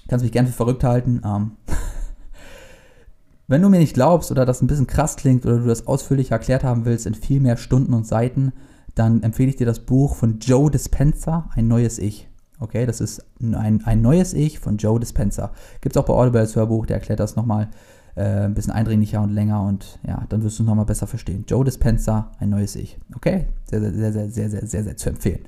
Kannst mich gern für verrückt halten. Ähm Wenn du mir nicht glaubst oder das ein bisschen krass klingt oder du das ausführlich erklärt haben willst in viel mehr Stunden und Seiten, dann empfehle ich dir das Buch von Joe Dispenza, Ein neues Ich. Okay, das ist ein, ein neues Ich von Joe Dispenza. Gibt es auch bei Audible als Hörbuch, der erklärt das nochmal äh, ein bisschen eindringlicher und länger und ja, dann wirst du es nochmal besser verstehen. Joe Dispenza, ein neues Ich. Okay, sehr, sehr, sehr, sehr, sehr, sehr, sehr, sehr zu empfehlen.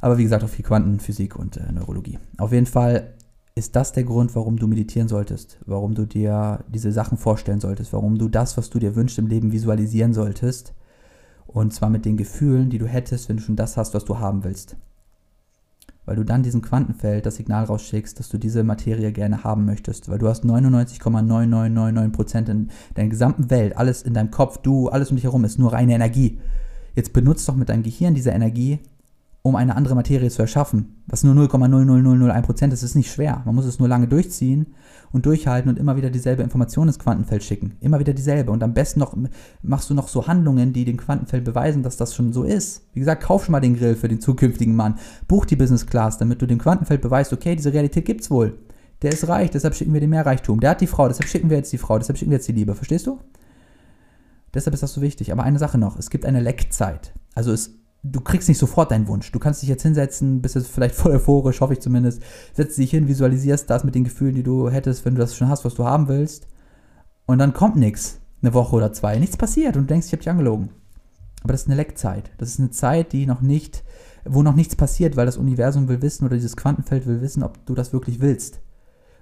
Aber wie gesagt, auch viel Quantenphysik und äh, Neurologie. Auf jeden Fall ist das der Grund, warum du meditieren solltest, warum du dir diese Sachen vorstellen solltest, warum du das, was du dir wünschst im Leben, visualisieren solltest. Und zwar mit den Gefühlen, die du hättest, wenn du schon das hast, was du haben willst weil du dann diesem Quantenfeld das Signal rausschickst, dass du diese Materie gerne haben möchtest, weil du hast 99,9999% in deiner gesamten Welt, alles in deinem Kopf, du, alles um dich herum ist nur reine Energie. Jetzt benutzt doch mit deinem Gehirn diese Energie, um eine andere Materie zu erschaffen. Was nur 0,00001% ist, ist nicht schwer. Man muss es nur lange durchziehen und durchhalten und immer wieder dieselbe Information ins Quantenfeld schicken. Immer wieder dieselbe. Und am besten noch machst du noch so Handlungen, die dem Quantenfeld beweisen, dass das schon so ist. Wie gesagt, kauf schon mal den Grill für den zukünftigen Mann. Buch die Business Class, damit du dem Quantenfeld beweist, okay, diese Realität gibt's wohl. Der ist reich, deshalb schicken wir dem mehr Reichtum. Der hat die Frau, deshalb schicken wir jetzt die Frau, deshalb schicken wir jetzt die Liebe. Verstehst du? Deshalb ist das so wichtig. Aber eine Sache noch, es gibt eine Leckzeit. Also es du kriegst nicht sofort deinen Wunsch. Du kannst dich jetzt hinsetzen, bist jetzt vielleicht voll euphorisch, hoffe ich zumindest. Setzt dich hin, visualisierst das mit den Gefühlen, die du hättest, wenn du das schon hast, was du haben willst. Und dann kommt nichts. Eine Woche oder zwei. Nichts passiert und du denkst, ich habe dich angelogen. Aber das ist eine Leckzeit. Das ist eine Zeit, die noch nicht, wo noch nichts passiert, weil das Universum will wissen oder dieses Quantenfeld will wissen, ob du das wirklich willst.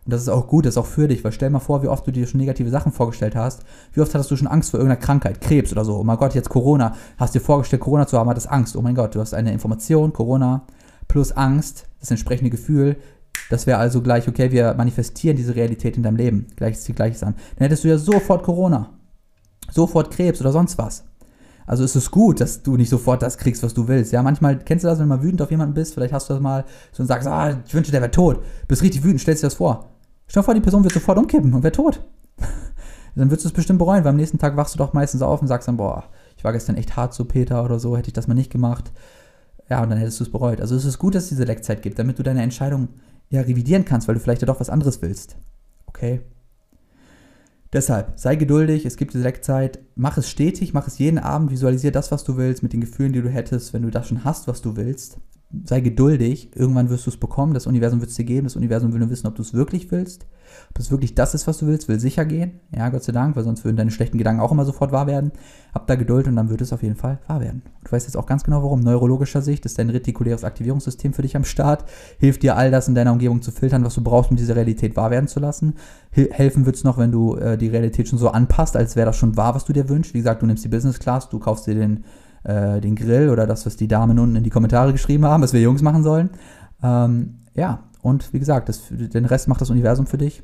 Und das ist auch gut, das ist auch für dich, weil stell mal vor, wie oft du dir schon negative Sachen vorgestellt hast. Wie oft hattest du schon Angst vor irgendeiner Krankheit, Krebs oder so. Oh mein Gott, jetzt Corona. Hast dir vorgestellt, Corona zu haben, hattest Angst. Oh mein Gott, du hast eine Information, Corona plus Angst, das entsprechende Gefühl. Das wäre also gleich, okay, wir manifestieren diese Realität in deinem Leben. Gleiches Ziel, gleiches an. Dann hättest du ja sofort Corona. Sofort Krebs oder sonst was. Also ist es gut, dass du nicht sofort das kriegst, was du willst. Ja, manchmal kennst du das, wenn du mal wütend auf jemanden bist, vielleicht hast du das mal so und sagst, ah, ich wünsche, der wäre tot. Bist richtig wütend, stellst dir das vor. Stell dir vor, die Person wird sofort umkippen und wäre tot. dann würdest du es bestimmt bereuen, weil am nächsten Tag wachst du doch meistens auf und sagst dann, boah, ich war gestern echt hart zu Peter oder so, hätte ich das mal nicht gemacht. Ja, und dann hättest du es bereut. Also es ist gut, dass es diese Leckzeit gibt, damit du deine Entscheidung ja, revidieren kannst, weil du vielleicht ja doch was anderes willst. Okay? Deshalb, sei geduldig, es gibt Selektzeit, mach es stetig, mach es jeden Abend, visualisier das, was du willst, mit den Gefühlen, die du hättest, wenn du das schon hast, was du willst sei geduldig, irgendwann wirst du es bekommen, das Universum wird es dir geben, das Universum will nur wissen, ob du es wirklich willst, ob es wirklich das ist, was du willst, will sicher gehen, ja, Gott sei Dank, weil sonst würden deine schlechten Gedanken auch immer sofort wahr werden. Hab da Geduld und dann wird es auf jeden Fall wahr werden. Du weißt jetzt auch ganz genau, warum. Neurologischer Sicht ist dein retikuläres Aktivierungssystem für dich am Start, hilft dir all das in deiner Umgebung zu filtern, was du brauchst, um diese Realität wahr werden zu lassen. helfen wird es noch, wenn du äh, die Realität schon so anpasst, als wäre das schon wahr, was du dir wünschst. Wie gesagt, du nimmst die Business Class, du kaufst dir den äh, den Grill oder das, was die Damen unten in die Kommentare geschrieben haben, was wir Jungs machen sollen. Ähm, ja, und wie gesagt, das, den Rest macht das Universum für dich.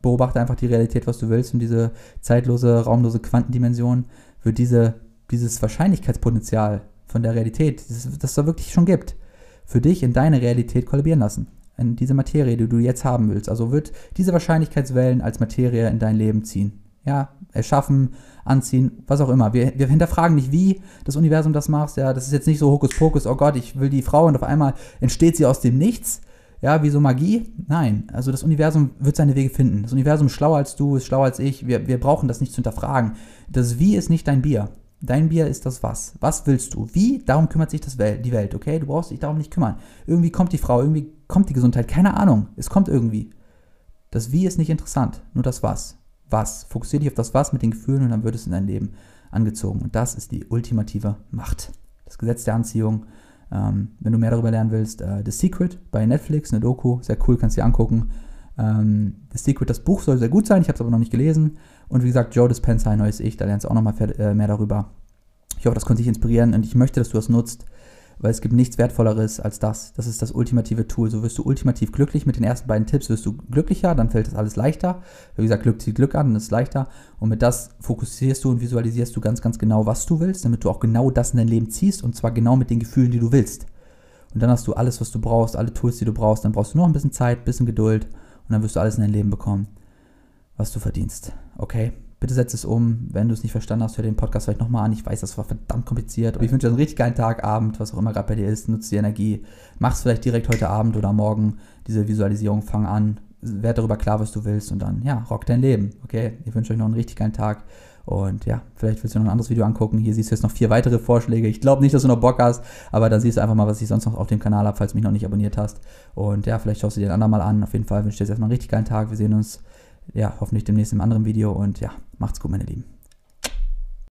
Beobachte einfach die Realität, was du willst und diese zeitlose, raumlose Quantendimension wird diese, dieses Wahrscheinlichkeitspotenzial von der Realität, das, das es da wirklich schon gibt, für dich in deine Realität kollabieren lassen. In diese Materie, die du jetzt haben willst. Also wird diese Wahrscheinlichkeitswellen als Materie in dein Leben ziehen. Ja, erschaffen, anziehen, was auch immer. Wir, wir hinterfragen nicht, wie das Universum das macht. Ja, das ist jetzt nicht so Hokuspokus, oh Gott, ich will die Frau und auf einmal entsteht sie aus dem Nichts. Ja, wie so Magie? Nein, also das Universum wird seine Wege finden. Das Universum ist schlauer als du, ist schlauer als ich. Wir, wir brauchen das nicht zu hinterfragen. Das Wie ist nicht dein Bier. Dein Bier ist das Was. Was willst du? Wie? Darum kümmert sich das Welt, die Welt, okay? Du brauchst dich darum nicht kümmern. Irgendwie kommt die Frau, irgendwie kommt die Gesundheit, keine Ahnung. Es kommt irgendwie. Das Wie ist nicht interessant, nur das Was was. Fokussiere dich auf das Was mit den Gefühlen und dann wird es in dein Leben angezogen. Und das ist die ultimative Macht. Das Gesetz der Anziehung. Ähm, wenn du mehr darüber lernen willst, äh, The Secret bei Netflix, eine Doku, sehr cool, kannst du dir angucken. Ähm, The Secret, das Buch soll sehr gut sein, ich habe es aber noch nicht gelesen. Und wie gesagt, Joe Dispenza, ein neues Ich, da lernst du auch nochmal äh, mehr darüber. Ich hoffe, das konnte dich inspirieren und ich möchte, dass du das nutzt weil es gibt nichts Wertvolleres als das. Das ist das ultimative Tool. So wirst du ultimativ glücklich. Mit den ersten beiden Tipps wirst du glücklicher, dann fällt das alles leichter. Wie gesagt, Glück zieht Glück an, dann ist es leichter. Und mit das fokussierst du und visualisierst du ganz, ganz genau, was du willst, damit du auch genau das in dein Leben ziehst und zwar genau mit den Gefühlen, die du willst. Und dann hast du alles, was du brauchst, alle Tools, die du brauchst. Dann brauchst du nur ein bisschen Zeit, ein bisschen Geduld und dann wirst du alles in dein Leben bekommen, was du verdienst. Okay? Bitte setz es um. Wenn du es nicht verstanden hast, hör den Podcast vielleicht nochmal an. Ich weiß, das war verdammt kompliziert. Aber ich wünsche dir einen richtig geilen Tag, Abend, was auch immer gerade bei dir ist. Nutze die Energie. Mach es vielleicht direkt heute Abend oder morgen. Diese Visualisierung, fang an. Werd darüber klar, was du willst. Und dann, ja, rock dein Leben. Okay? Ich wünsche euch noch einen richtig geilen Tag. Und ja, vielleicht willst du noch ein anderes Video angucken. Hier siehst du jetzt noch vier weitere Vorschläge. Ich glaube nicht, dass du noch Bock hast, aber da siehst du einfach mal, was ich sonst noch auf dem Kanal habe, falls du mich noch nicht abonniert hast. Und ja, vielleicht schaust du dir den anderen mal an. Auf jeden Fall wünsche ich dir jetzt erstmal einen richtig geilen Tag. Wir sehen uns ja, hoffentlich demnächst im anderen Video und ja, macht's gut, meine Lieben.